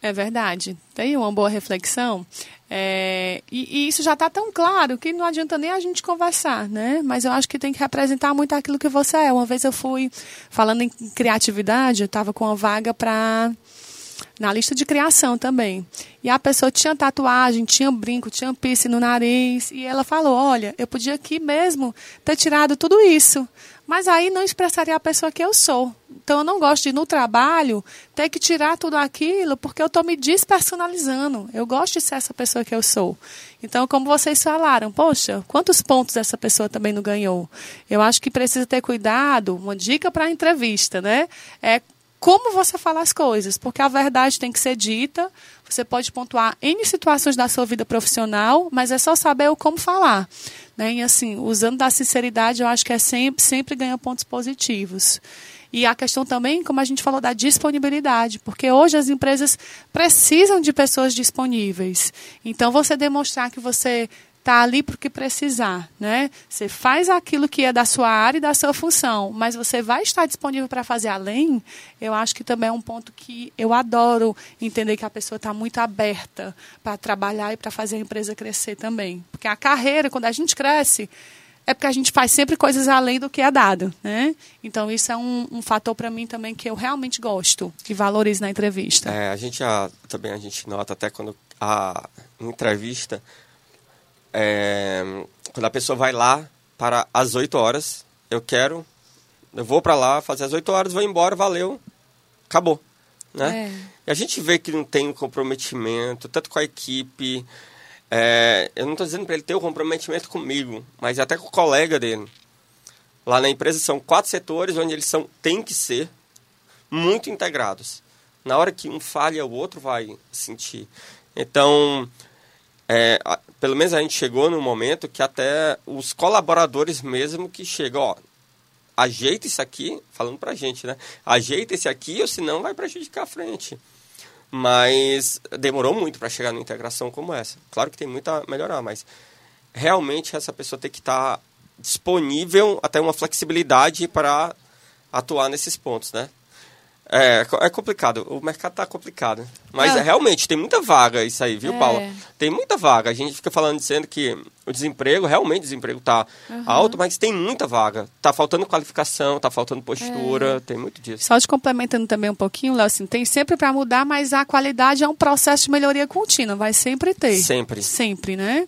É verdade. Tem uma boa reflexão. É, e, e, isso já está tão claro que não adianta nem a gente conversar, né? Mas eu acho que tem que representar muito aquilo que você é. Uma vez eu fui falando em criatividade, eu estava com uma vaga para na lista de criação também. E a pessoa tinha tatuagem, tinha brinco, tinha piercing no nariz. E ela falou: Olha, eu podia aqui mesmo ter tirado tudo isso. Mas aí não expressaria a pessoa que eu sou. Então eu não gosto de, no trabalho, ter que tirar tudo aquilo porque eu estou me despersonalizando. Eu gosto de ser essa pessoa que eu sou. Então, como vocês falaram, poxa, quantos pontos essa pessoa também não ganhou? Eu acho que precisa ter cuidado. Uma dica para a entrevista, né? É como você fala as coisas, porque a verdade tem que ser dita. Você pode pontuar em situações da sua vida profissional, mas é só saber o como falar. Né? E assim, usando da sinceridade, eu acho que é sempre, sempre ganha pontos positivos. E a questão também, como a gente falou, da disponibilidade, porque hoje as empresas precisam de pessoas disponíveis. Então, você demonstrar que você está ali porque precisar, né? Você faz aquilo que é da sua área e da sua função, mas você vai estar disponível para fazer além. Eu acho que também é um ponto que eu adoro entender que a pessoa está muito aberta para trabalhar e para fazer a empresa crescer também, porque a carreira, quando a gente cresce, é porque a gente faz sempre coisas além do que é dado, né? Então isso é um, um fator para mim também que eu realmente gosto e valorizo na entrevista. É, a gente já, também a gente nota até quando a entrevista é, quando a pessoa vai lá para as 8 horas, eu quero, eu vou para lá, fazer as 8 horas, vou embora, valeu, acabou. Né? É. E a gente vê que não tem um comprometimento, tanto com a equipe. É, eu não estou dizendo para ele ter o um comprometimento comigo, mas até com o colega dele. Lá na empresa são quatro setores onde eles são, têm que ser muito integrados. Na hora que um falha, o outro vai sentir. Então, é, pelo menos a gente chegou no momento que até os colaboradores mesmo que chegam, ó, ajeita isso aqui, falando pra gente, né? Ajeita esse aqui, ou senão vai prejudicar a frente. Mas demorou muito para chegar numa integração como essa. Claro que tem muito a melhorar, mas realmente essa pessoa tem que estar tá disponível, até uma flexibilidade para atuar nesses pontos, né? É, é complicado. O mercado tá complicado. Mas é. realmente tem muita vaga isso aí, viu, é. Paula? Tem muita vaga. A gente fica falando, dizendo que o desemprego, realmente o desemprego tá uhum. alto, mas tem muita vaga. Tá faltando qualificação, tá faltando postura, é. tem muito disso. Só te complementando também um pouquinho, Léo, assim, tem sempre para mudar, mas a qualidade é um processo de melhoria contínua, vai sempre ter. Sempre. Sempre, né?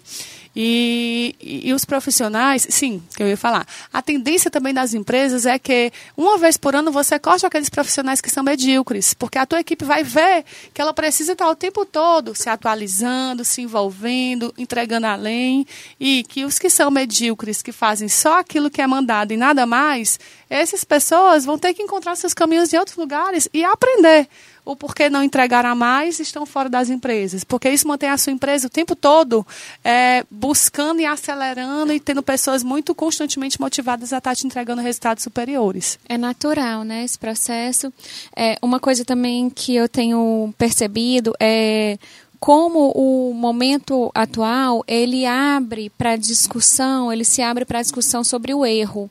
E, e, os profissionais, sim, eu ia falar. A tendência também das empresas é que uma vez por ano você corte aqueles profissionais que são medíocres, porque a tua equipe vai ver que ela precisa estar o tempo todo se atualizando, se envolvendo, entregando além, e que os que são medíocres, que fazem só aquilo que é mandado e nada mais, essas pessoas vão ter que encontrar seus caminhos em outros lugares e aprender o porquê não entregar a mais estão fora das empresas. Porque isso mantém a sua empresa o tempo todo é, buscando e acelerando e tendo pessoas muito constantemente motivadas a estar te entregando resultados superiores. É natural, né, esse processo. É, uma coisa também que eu tenho percebido é como o momento atual ele abre para discussão, ele se abre para discussão sobre o erro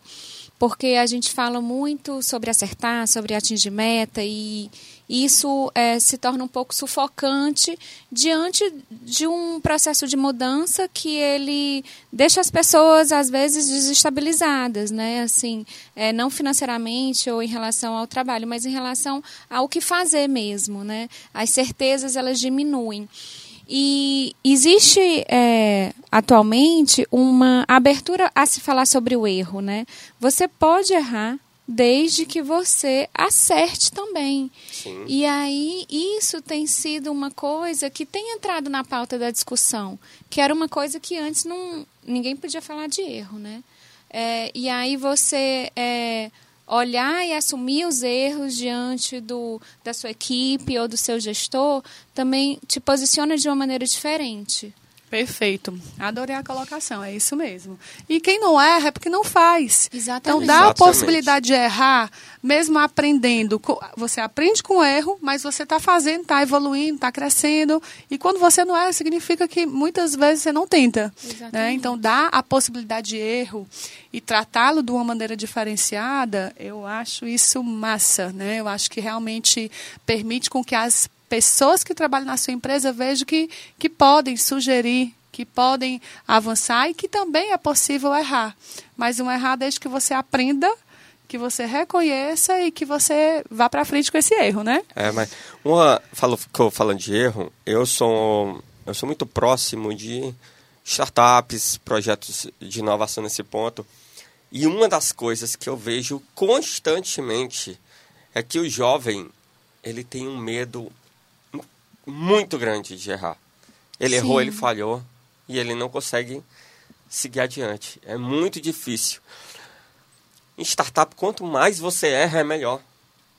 porque a gente fala muito sobre acertar, sobre atingir meta e isso é, se torna um pouco sufocante diante de um processo de mudança que ele deixa as pessoas às vezes desestabilizadas, né? Assim, é, não financeiramente ou em relação ao trabalho, mas em relação ao que fazer mesmo, né? As certezas elas diminuem. E existe é, atualmente uma abertura a se falar sobre o erro, né? Você pode errar desde que você acerte também. Sim. E aí isso tem sido uma coisa que tem entrado na pauta da discussão, que era uma coisa que antes não ninguém podia falar de erro, né? É, e aí você é, olhar e assumir os erros diante do, da sua equipe ou do seu gestor também te posiciona de uma maneira diferente. Perfeito. Adorei a colocação, é isso mesmo. E quem não erra é porque não faz. Exatamente. Então dá Exatamente. a possibilidade de errar, mesmo aprendendo. Você aprende com o erro, mas você está fazendo, está evoluindo, está crescendo. E quando você não erra, significa que muitas vezes você não tenta. Né? Então dá a possibilidade de erro e tratá-lo de uma maneira diferenciada, eu acho isso massa. Né? Eu acho que realmente permite com que as pessoas que trabalham na sua empresa vejam que, que podem sugerir, que podem avançar e que também é possível errar. Mas um errar desde que você aprenda que você reconheça e que você vá para frente com esse erro, né? É, mas uma ficou falando de erro, eu sou eu sou muito próximo de startups, projetos de inovação nesse ponto. E uma das coisas que eu vejo constantemente é que o jovem ele tem um medo muito grande de errar. Ele Sim. errou, ele falhou e ele não consegue seguir adiante. É muito difícil. Em startup, quanto mais você erra, é melhor.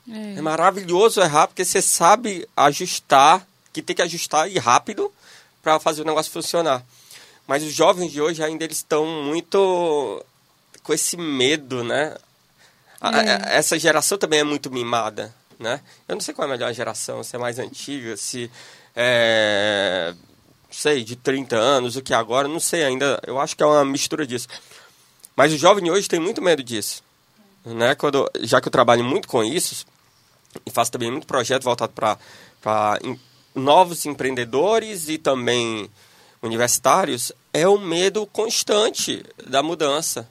É. é maravilhoso errar porque você sabe ajustar, que tem que ajustar e rápido para fazer o negócio funcionar. Mas os jovens de hoje ainda eles estão muito com esse medo, né? É. essa geração também é muito mimada, né? Eu não sei qual é a melhor geração, se é mais antiga, se é, sei, de 30 anos, o que é agora, não sei ainda. Eu acho que é uma mistura disso. Mas o jovem hoje tem muito medo disso, né? Quando, já que eu trabalho muito com isso e faço também muito projeto voltado para novos empreendedores e também universitários, é o medo constante da mudança.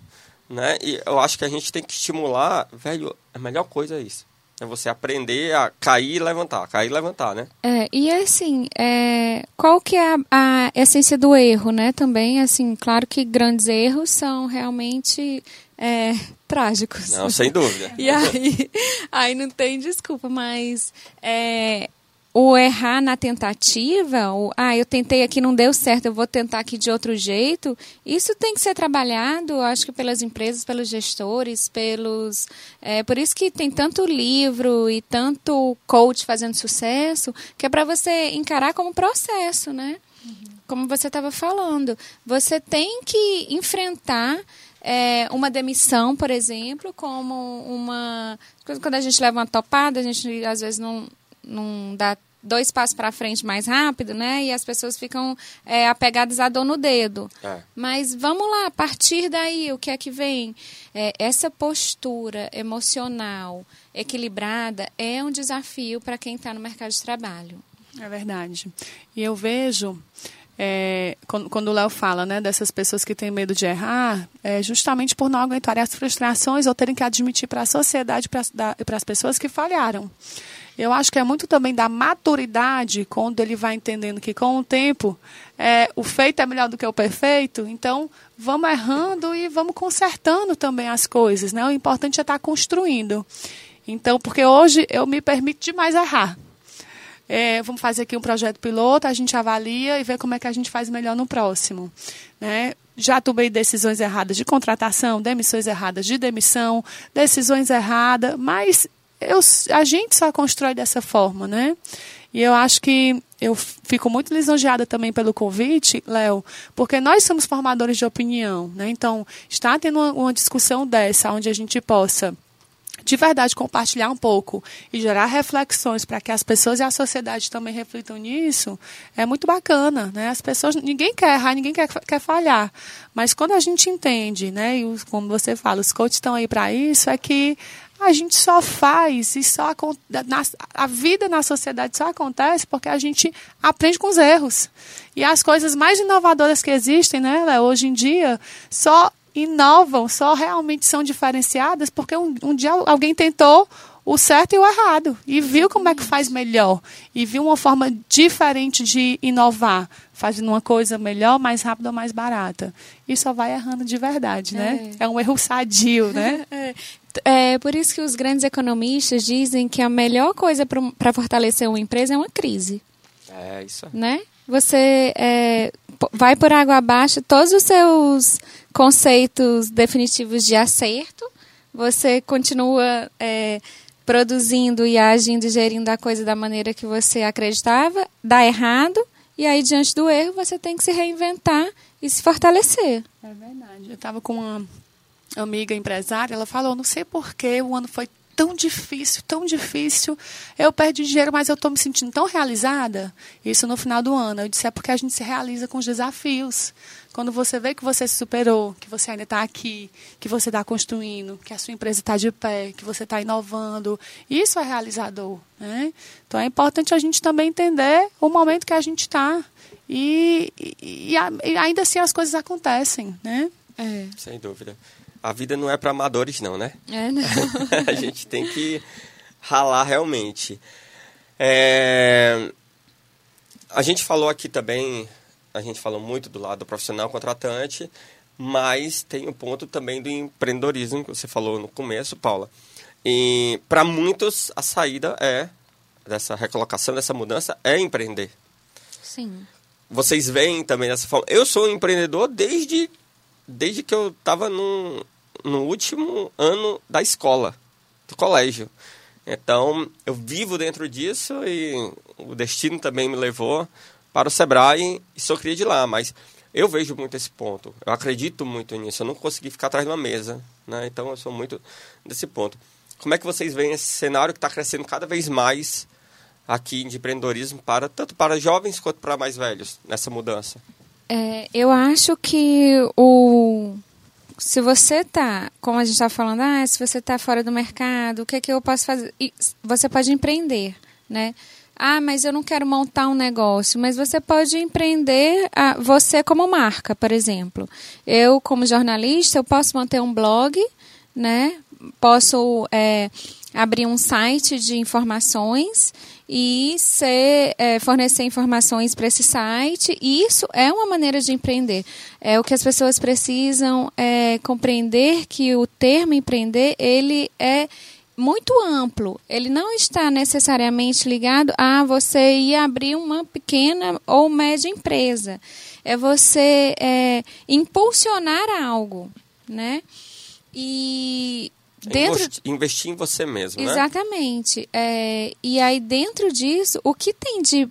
Né? E eu acho que a gente tem que estimular, velho, a melhor coisa é isso. É você aprender a cair e levantar, cair e levantar, né? É, e assim, é, qual que é a, a, essência do erro, né? Também, assim, claro que grandes erros são realmente é, trágicos. Não, sem dúvida. e aí, aí não tem desculpa, mas é, o errar na tentativa, o, ah, eu tentei aqui, não deu certo, eu vou tentar aqui de outro jeito, isso tem que ser trabalhado, acho que pelas empresas, pelos gestores, pelos. É, por isso que tem tanto livro e tanto coach fazendo sucesso, que é para você encarar como processo, né? Uhum. Como você estava falando. Você tem que enfrentar. É, uma demissão, por exemplo, como uma. Quando a gente leva uma topada, a gente às vezes não, não dá dois passos para frente mais rápido, né? E as pessoas ficam é, apegadas a dor no dedo. É. Mas vamos lá, a partir daí, o que é que vem? É, essa postura emocional equilibrada é um desafio para quem está no mercado de trabalho. É verdade. E eu vejo é, quando, quando, o Léo fala né, dessas pessoas que têm medo de errar, é justamente por não aguentarem as frustrações ou terem que admitir para a sociedade e para as pessoas que falharam. Eu acho que é muito também da maturidade, quando ele vai entendendo que com o tempo é, o feito é melhor do que o perfeito, então vamos errando e vamos consertando também as coisas. Né? O importante é estar construindo. Então, porque hoje eu me permito demais errar. É, vamos fazer aqui um projeto piloto, a gente avalia e vê como é que a gente faz melhor no próximo. Né? Já tomei decisões erradas de contratação, demissões erradas de demissão, decisões erradas, mas eu, a gente só constrói dessa forma, né? E eu acho que eu fico muito lisonjeada também pelo convite, Léo, porque nós somos formadores de opinião, né? Então, está tendo uma, uma discussão dessa, onde a gente possa de verdade compartilhar um pouco e gerar reflexões para que as pessoas e a sociedade também reflitam nisso, é muito bacana, né? As pessoas, ninguém quer errar, ninguém quer, quer falhar, mas quando a gente entende, né? E como você fala, os coaches estão aí para isso, é que a gente só faz e só a vida na sociedade só acontece porque a gente aprende com os erros. E as coisas mais inovadoras que existem, né, hoje em dia, só inovam, só realmente são diferenciadas porque um, um dia alguém tentou o certo e o errado e viu como é que faz melhor e viu uma forma diferente de inovar, fazendo uma coisa melhor, mais rápida ou mais barata. E só vai errando de verdade, né? É, é um erro sadio, né? é. É por isso que os grandes economistas dizem que a melhor coisa para fortalecer uma empresa é uma crise. É isso. Né? Você é, vai por água abaixo todos os seus conceitos definitivos de acerto, você continua é, produzindo e agindo e gerindo a coisa da maneira que você acreditava, dá errado, e aí diante do erro você tem que se reinventar e se fortalecer. É verdade. Eu estava com uma amiga empresária, ela falou, não sei porquê, o ano foi tão difícil, tão difícil. Eu perdi dinheiro, mas eu estou me sentindo tão realizada. Isso no final do ano. Eu disse, é porque a gente se realiza com os desafios. Quando você vê que você se superou, que você ainda está aqui, que você está construindo, que a sua empresa está de pé, que você está inovando, isso é realizador. Né? Então é importante a gente também entender o momento que a gente está. E, e, e, ainda assim as coisas acontecem. Né? É. Sem dúvida. A vida não é para amadores não, né? É, não. a gente tem que ralar realmente. É, a gente falou aqui também, a gente falou muito do lado do profissional contratante, mas tem o ponto também do empreendedorismo que você falou no começo, Paula. E para muitos a saída é dessa recolocação, dessa mudança é empreender. Sim. Vocês veem também dessa forma. Eu sou um empreendedor desde desde que eu estava no, no último ano da escola, do colégio. Então, eu vivo dentro disso e o destino também me levou para o Sebrae e sou cria de lá, mas eu vejo muito esse ponto. Eu acredito muito nisso. Eu não consegui ficar atrás de uma mesa, né? Então, eu sou muito desse ponto. Como é que vocês veem esse cenário que está crescendo cada vez mais aqui de empreendedorismo para tanto para jovens quanto para mais velhos nessa mudança? É, eu acho que o se você tá, como a gente estava falando, ah, se você está fora do mercado, o que é que eu posso fazer? E você pode empreender, né? Ah, mas eu não quero montar um negócio. Mas você pode empreender ah, você como marca, por exemplo. Eu, como jornalista, eu posso manter um blog, né? Posso é, abrir um site de informações e ser, é, fornecer informações para esse site. E isso é uma maneira de empreender. É o que as pessoas precisam é, compreender que o termo empreender ele é muito amplo. Ele não está necessariamente ligado a você ir abrir uma pequena ou média empresa. É você é, impulsionar algo, né? E dentro investir em você mesmo, né? exatamente. É, e aí dentro disso, o que tem de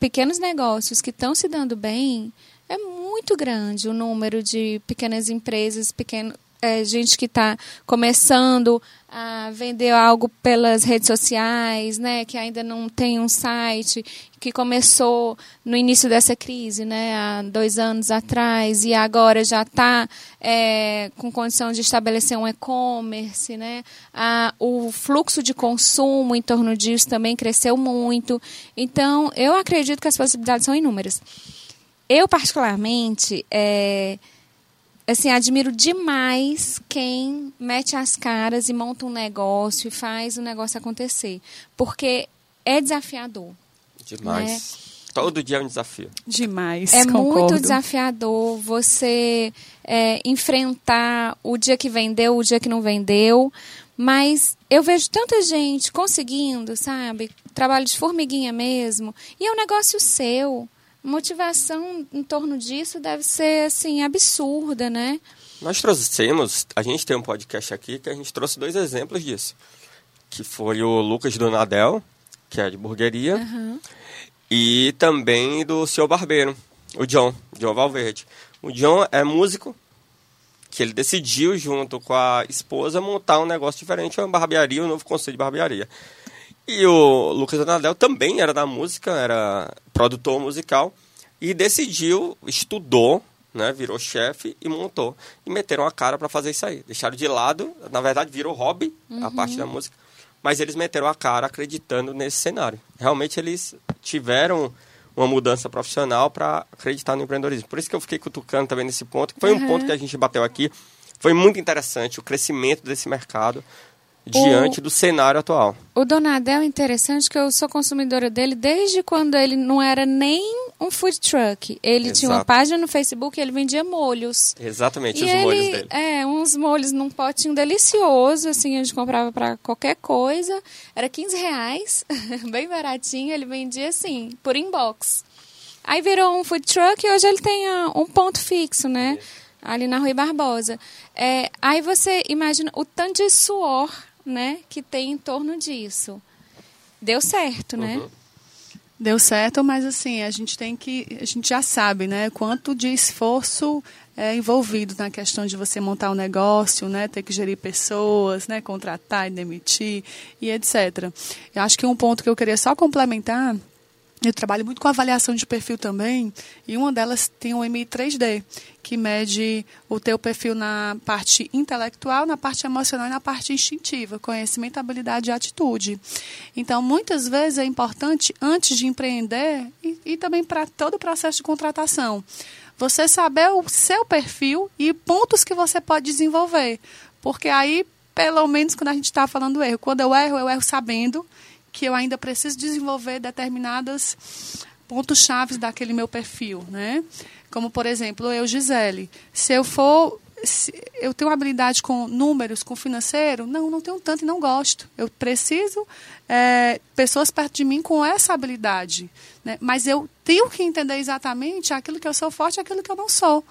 pequenos negócios que estão se dando bem é muito grande o número de pequenas empresas, pequeno, é, gente que está começando a vender algo pelas redes sociais, né, que ainda não tem um site, que começou no início dessa crise, né, há dois anos atrás, e agora já está é, com condição de estabelecer um e-commerce, né, a, o fluxo de consumo em torno disso também cresceu muito. Então, eu acredito que as possibilidades são inúmeras. Eu, particularmente, é, assim, admiro demais quem mete as caras e monta um negócio e faz o negócio acontecer. Porque é desafiador. Demais. Né? Todo dia é um desafio. Demais. É concordo. muito desafiador você é, enfrentar o dia que vendeu, o dia que não vendeu. Mas eu vejo tanta gente conseguindo, sabe? Trabalho de formiguinha mesmo. E é um negócio seu motivação em torno disso deve ser assim absurda, né? Nós trouxemos, a gente tem um podcast aqui que a gente trouxe dois exemplos disso, que foi o Lucas Donadel, que é de burgueria, uhum. e também do seu barbeiro, o John, John Valverde. O John é músico, que ele decidiu junto com a esposa montar um negócio diferente, uma barbearia, um novo conceito de barbearia. E o Lucas Donadel também era da música, era produtor musical e decidiu, estudou, né, virou chefe e montou. E meteram a cara para fazer isso aí. Deixaram de lado, na verdade virou hobby uhum. a parte da música, mas eles meteram a cara acreditando nesse cenário. Realmente eles tiveram uma mudança profissional para acreditar no empreendedorismo. Por isso que eu fiquei cutucando também nesse ponto, que foi uhum. um ponto que a gente bateu aqui. Foi muito interessante o crescimento desse mercado diante o, do cenário atual. O Donadel é interessante que eu sou consumidora dele desde quando ele não era nem um food truck. Ele Exato. tinha uma página no Facebook e ele vendia molhos. Exatamente, e os ele, molhos dele. É, uns molhos num potinho delicioso, assim, a gente comprava para qualquer coisa. Era 15 reais, bem baratinho. Ele vendia assim, por inbox. Aí virou um food truck e hoje ele tem uh, um ponto fixo, né? Ali na Rui Barbosa. É, aí você imagina o tanto de suor né, que tem em torno disso. Deu certo, né? Uhum. Deu certo, mas assim, a gente tem que. A gente já sabe, né? Quanto de esforço é envolvido na questão de você montar um negócio, né? Ter que gerir pessoas, né? Contratar e demitir e etc. Eu acho que um ponto que eu queria só complementar Eu trabalho muito com avaliação de perfil também, e uma delas tem o MI 3D, que mede o teu perfil na parte intelectual, na parte emocional e na parte instintiva, conhecimento, habilidade e atitude. Então, muitas vezes é importante, antes de empreender, e, e também para todo o processo de contratação, você saber o seu perfil e pontos que você pode desenvolver. Porque aí, pelo menos quando a gente está falando erro, quando eu erro, eu erro sabendo que eu ainda preciso desenvolver determinados pontos chaves daquele meu perfil, né? Como por exemplo, eu Gisele, se eu for se eu tenho habilidade com números, com financeiro, não, não tenho tanto e não gosto. Eu preciso é, pessoas perto de mim com essa habilidade, né? Mas eu tenho que entender exatamente aquilo que eu sou forte e aquilo que eu não sou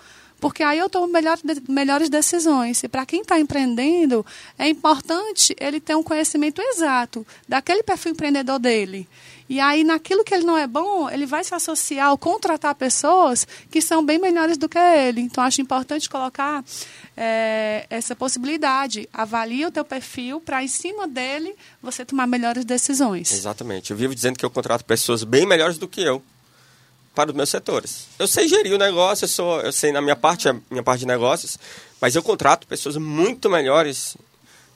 porque aí eu tomo melhor, melhores decisões. E para quem está empreendendo, é importante ele ter um conhecimento exato daquele perfil empreendedor dele. E aí, naquilo que ele não é bom, ele vai se associar ou contratar pessoas que são bem melhores do que ele. Então, acho importante colocar é, essa possibilidade. Avalie o teu perfil para, em cima dele, você tomar melhores decisões. Exatamente. Eu vivo dizendo que eu contrato pessoas bem melhores do que eu para os meus setores. Eu sei gerir o negócio, eu, sou, eu sei na minha parte, a minha parte de negócios, mas eu contrato pessoas muito melhores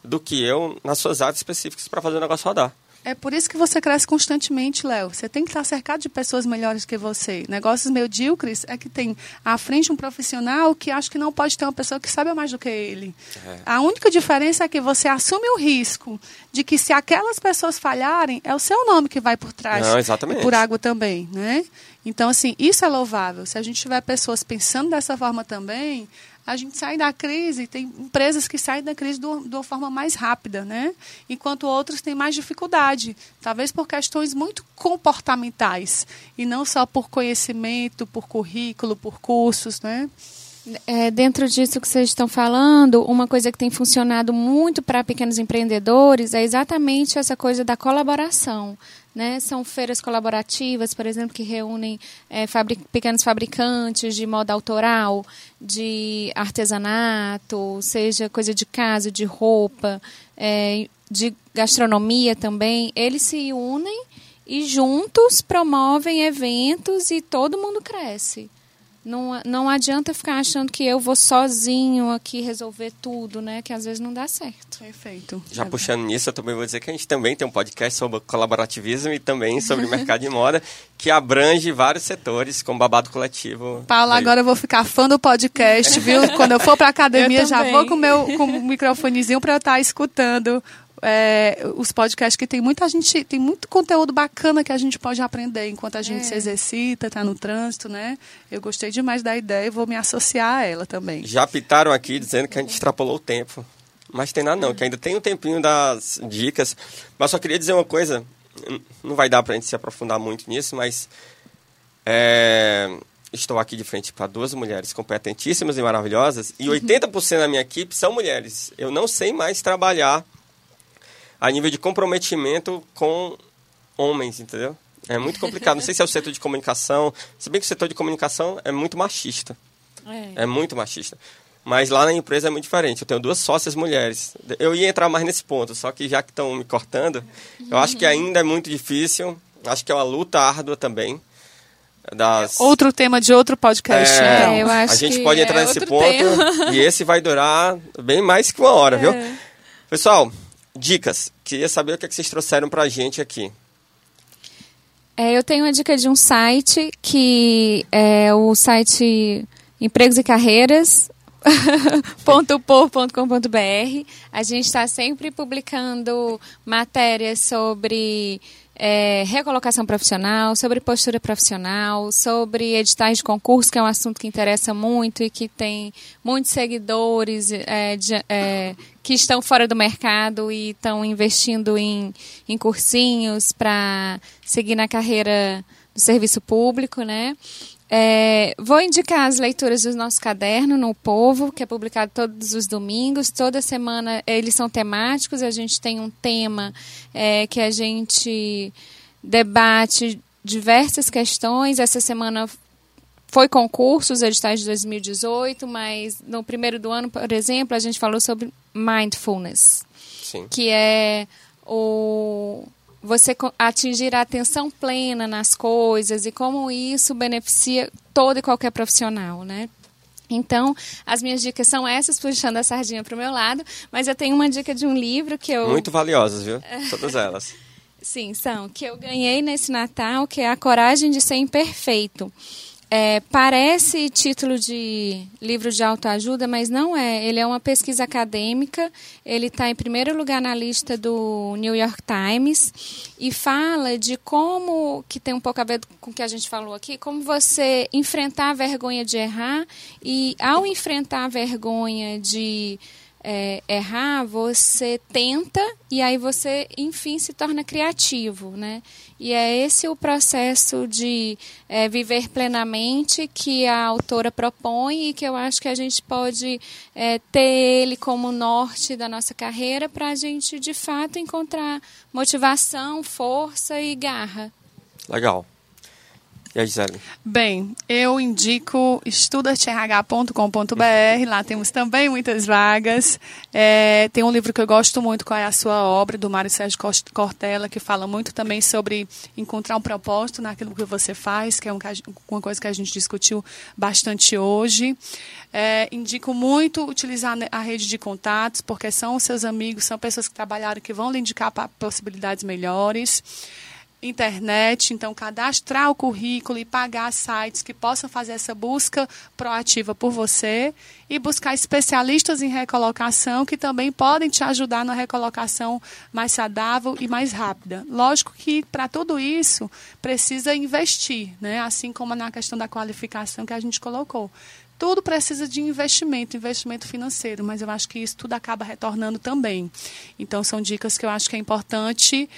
do que eu nas suas áreas específicas para fazer o negócio rodar. É por isso que você cresce constantemente, Léo. Você tem que estar cercado de pessoas melhores que você. Negócios medíocres é que tem à frente um profissional que acha que não pode ter uma pessoa que sabe mais do que ele. É. A única diferença é que você assume o risco de que se aquelas pessoas falharem, é o seu nome que vai por trás. Não, exatamente. por água também, né? Então, assim, isso é louvável. Se a gente tiver pessoas pensando dessa forma também, a gente sai da crise, tem empresas que saem da crise de uma forma mais rápida, né? Enquanto outras têm mais dificuldade, talvez por questões muito comportamentais e não só por conhecimento, por currículo, por cursos, né? É, dentro disso que vocês estão falando, uma coisa que tem funcionado muito para pequenos empreendedores é exatamente essa coisa da colaboração. Né? São feiras colaborativas, por exemplo, que reúnem é, fabric pequenos fabricantes de moda autoral, de artesanato, seja coisa de casa, de roupa, é, de gastronomia também. Eles se unem e juntos promovem eventos e todo mundo cresce. Não, não adianta ficar achando que eu vou sozinho aqui resolver tudo, né? Que às vezes não dá certo. Perfeito. Já é puxando nisso, eu também vou dizer que a gente também tem um podcast sobre colaborativismo e também sobre mercado de moda, que abrange vários setores, como babado coletivo. Paula, agora eu vou ficar fã do podcast, viu? Quando eu for para academia, já vou com, meu, com o microfonezinho para eu estar tá escutando é, os podcasts que tem muita gente, tem muito conteúdo bacana que a gente pode aprender enquanto a gente é. se exercita, está no trânsito, né? Eu gostei demais da ideia e vou me associar a ela também. Já pitaram aqui dizendo que a gente extrapolou o tempo. Mas tem nada não, que ainda tem um tempinho das dicas. Mas só queria dizer uma coisa, não vai dar para a gente se aprofundar muito nisso, mas é, estou aqui de frente para duas mulheres competentíssimas e maravilhosas e 80% da minha equipe são mulheres. Eu não sei mais trabalhar a nível de comprometimento com homens, entendeu? É muito complicado. Não sei se é o setor de comunicação. Se bem que o setor de comunicação é muito machista. É. é muito machista. Mas lá na empresa é muito diferente. Eu tenho duas sócias mulheres. Eu ia entrar mais nesse ponto, só que já que estão me cortando, eu acho que ainda é muito difícil. Acho que é uma luta árdua também. Das... Outro tema de outro podcast. É, então. É, a gente pode entrar é nesse ponto tema. e esse vai durar bem mais que uma hora, viu? É. Pessoal, Dicas. Queria saber o que, é que vocês trouxeram para a gente aqui. É, eu tenho uma dica de um site que é o site Empregos e Carreiras. .por.com.br A gente está sempre publicando matérias sobre é, recolocação profissional, sobre postura profissional, sobre editais de concurso, que é um assunto que interessa muito e que tem muitos seguidores é, de, é, que estão fora do mercado e estão investindo em, em cursinhos para seguir na carreira do serviço público, né? É, vou indicar as leituras do nosso caderno no Povo, que é publicado todos os domingos. Toda semana eles são temáticos. A gente tem um tema é, que a gente debate diversas questões. Essa semana foi concurso, os editais de 2018, mas no primeiro do ano, por exemplo, a gente falou sobre mindfulness, Sim. que é o você atingir a atenção plena nas coisas e como isso beneficia todo e qualquer profissional, né? Então, as minhas dicas são essas, puxando a sardinha para o meu lado, mas eu tenho uma dica de um livro que eu... Muito valiosas, viu? Todas elas. Sim, são. Que eu ganhei nesse Natal, que é A Coragem de Ser Imperfeito. É, parece título de livro de autoajuda, mas não é. Ele é uma pesquisa acadêmica. Ele está em primeiro lugar na lista do New York Times e fala de como, que tem um pouco a ver com o que a gente falou aqui, como você enfrentar a vergonha de errar e, ao enfrentar a vergonha de é, errar, você tenta e aí você, enfim, se torna criativo, né? E é esse o processo de é, viver plenamente que a autora propõe e que eu acho que a gente pode é, ter ele como norte da nossa carreira para a gente, de fato, encontrar motivação, força e garra. Legal. E a Gisele? Bem, eu indico estudatrh.com.br, lá temos também muitas vagas. É, tem um livro que eu gosto muito, Qual é a Sua Obra, do Mário Sérgio Cortella, que fala muito também sobre encontrar um propósito naquilo que você faz, que é uma coisa que a gente discutiu bastante hoje. É, indico muito utilizar a rede de contatos, porque são seus amigos, são pessoas que trabalharam que vão lhe indicar possibilidades melhores internet, então cadastrar o currículo e pagar sites que possam fazer essa busca proativa por você e buscar especialistas em recolocação que também podem te ajudar na recolocação mais saudável e mais rápida. Lógico que para tudo isso precisa investir, né? Assim como na questão da qualificação que a gente colocou. Tudo precisa de investimento, investimento financeiro, mas eu acho que isso tudo acaba retornando também. Então, são dicas que eu acho que é importante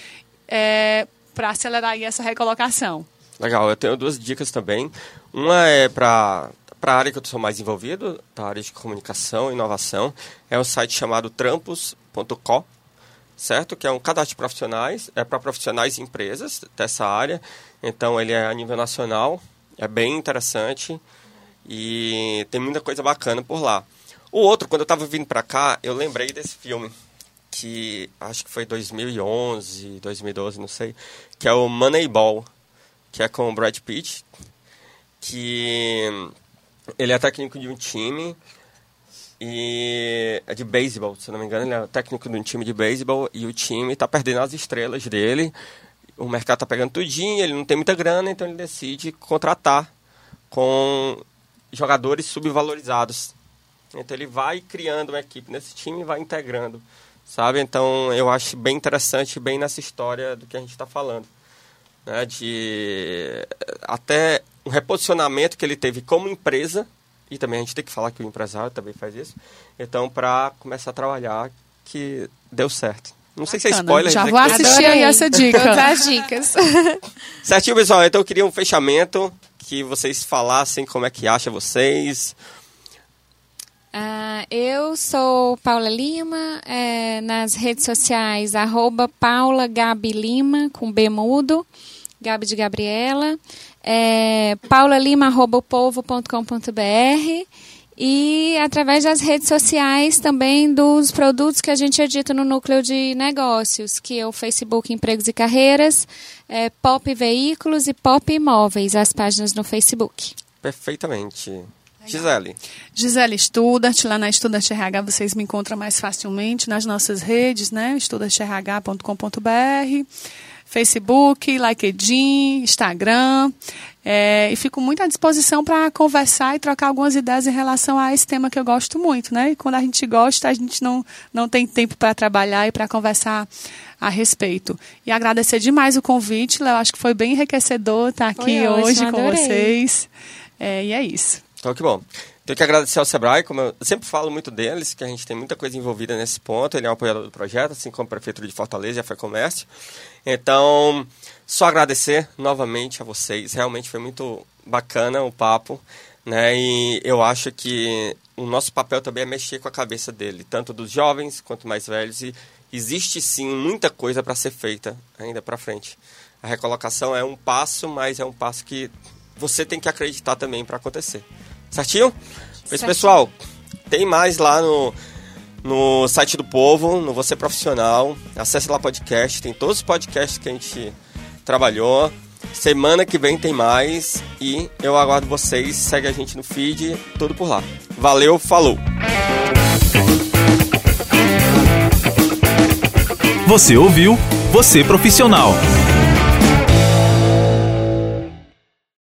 é, para acelerar essa recolocação. Legal, eu tenho duas dicas também. Uma é para para a área que eu sou mais envolvido, para a área de comunicação e inovação, é um site chamado trampos.co, certo? Que é um cadastro de profissionais, é para profissionais e empresas dessa área. Então ele é a nível nacional, é bem interessante e tem muita coisa bacana por lá. O outro, quando eu estava vindo para cá, eu lembrei desse filme que acho que foi 2011, 2012, não sei, que é o Moneyball, que é com o Brad Pitt, que ele é técnico de um time e é de beisebol, se não me engano, ele é técnico de um time de beisebol e o time está perdendo as estrelas dele. O mercado está pegando tudinho, ele não tem muita grana, então ele decide contratar com jogadores subvalorizados. Então ele vai criando uma equipe nesse time e vai integrando sabe? Então eu acho bem interessante, bem nessa história do que a gente está falando, né? De até um reposicionamento que ele teve como empresa e também a gente tem que falar que o empresário também faz isso. Então para começar a trabalhar que deu certo. Não sei se é spoiler. Já vou assistir aí essa dica. Outras dicas. Certinho, pessoal. Então eu queria um fechamento que vocês falassem como é que acha vocês, Uh, eu sou Paula Lima, é, nas redes sociais, arroba Paula Gabi Lima, com B mudo, Gabi de Gabriela, é, paulalima.povo.com.br e através das redes sociais também dos produtos que a gente edita no núcleo de negócios, que é o Facebook Empregos e Carreiras, é, Pop Veículos e Pop Imóveis, as páginas no Facebook. Perfeitamente. Gisele. Gisele Studart, lá na Studart RH vocês me encontram mais facilmente nas nossas redes, né? estudartrh.com.br, Facebook, LinkedIn, Instagram. É, e fico muito à disposição para conversar e trocar algumas ideias em relação a esse tema que eu gosto muito, né? E quando a gente gosta, a gente não, não tem tempo para trabalhar e para conversar a respeito. E agradecer demais o convite, Léo. Acho que foi bem enriquecedor estar aqui hoje com vocês. É, e é isso. Então, que bom. Tenho que agradecer ao Sebrae, como eu sempre falo muito deles, que a gente tem muita coisa envolvida nesse ponto. Ele é um apoiador do projeto, assim como a Prefeitura de Fortaleza e a FEComércio. Então, só agradecer novamente a vocês. Realmente foi muito bacana o papo. Né? E eu acho que o nosso papel também é mexer com a cabeça dele, tanto dos jovens quanto mais velhos. E existe sim muita coisa para ser feita ainda para frente. A recolocação é um passo, mas é um passo que você tem que acreditar também para acontecer. Certinho? Certinho? Pessoal, tem mais lá no no site do Povo, no Você Profissional. Acesse lá podcast, tem todos os podcasts que a gente trabalhou. Semana que vem tem mais e eu aguardo vocês. Segue a gente no feed, tudo por lá. Valeu, falou! Você ouviu Você Profissional.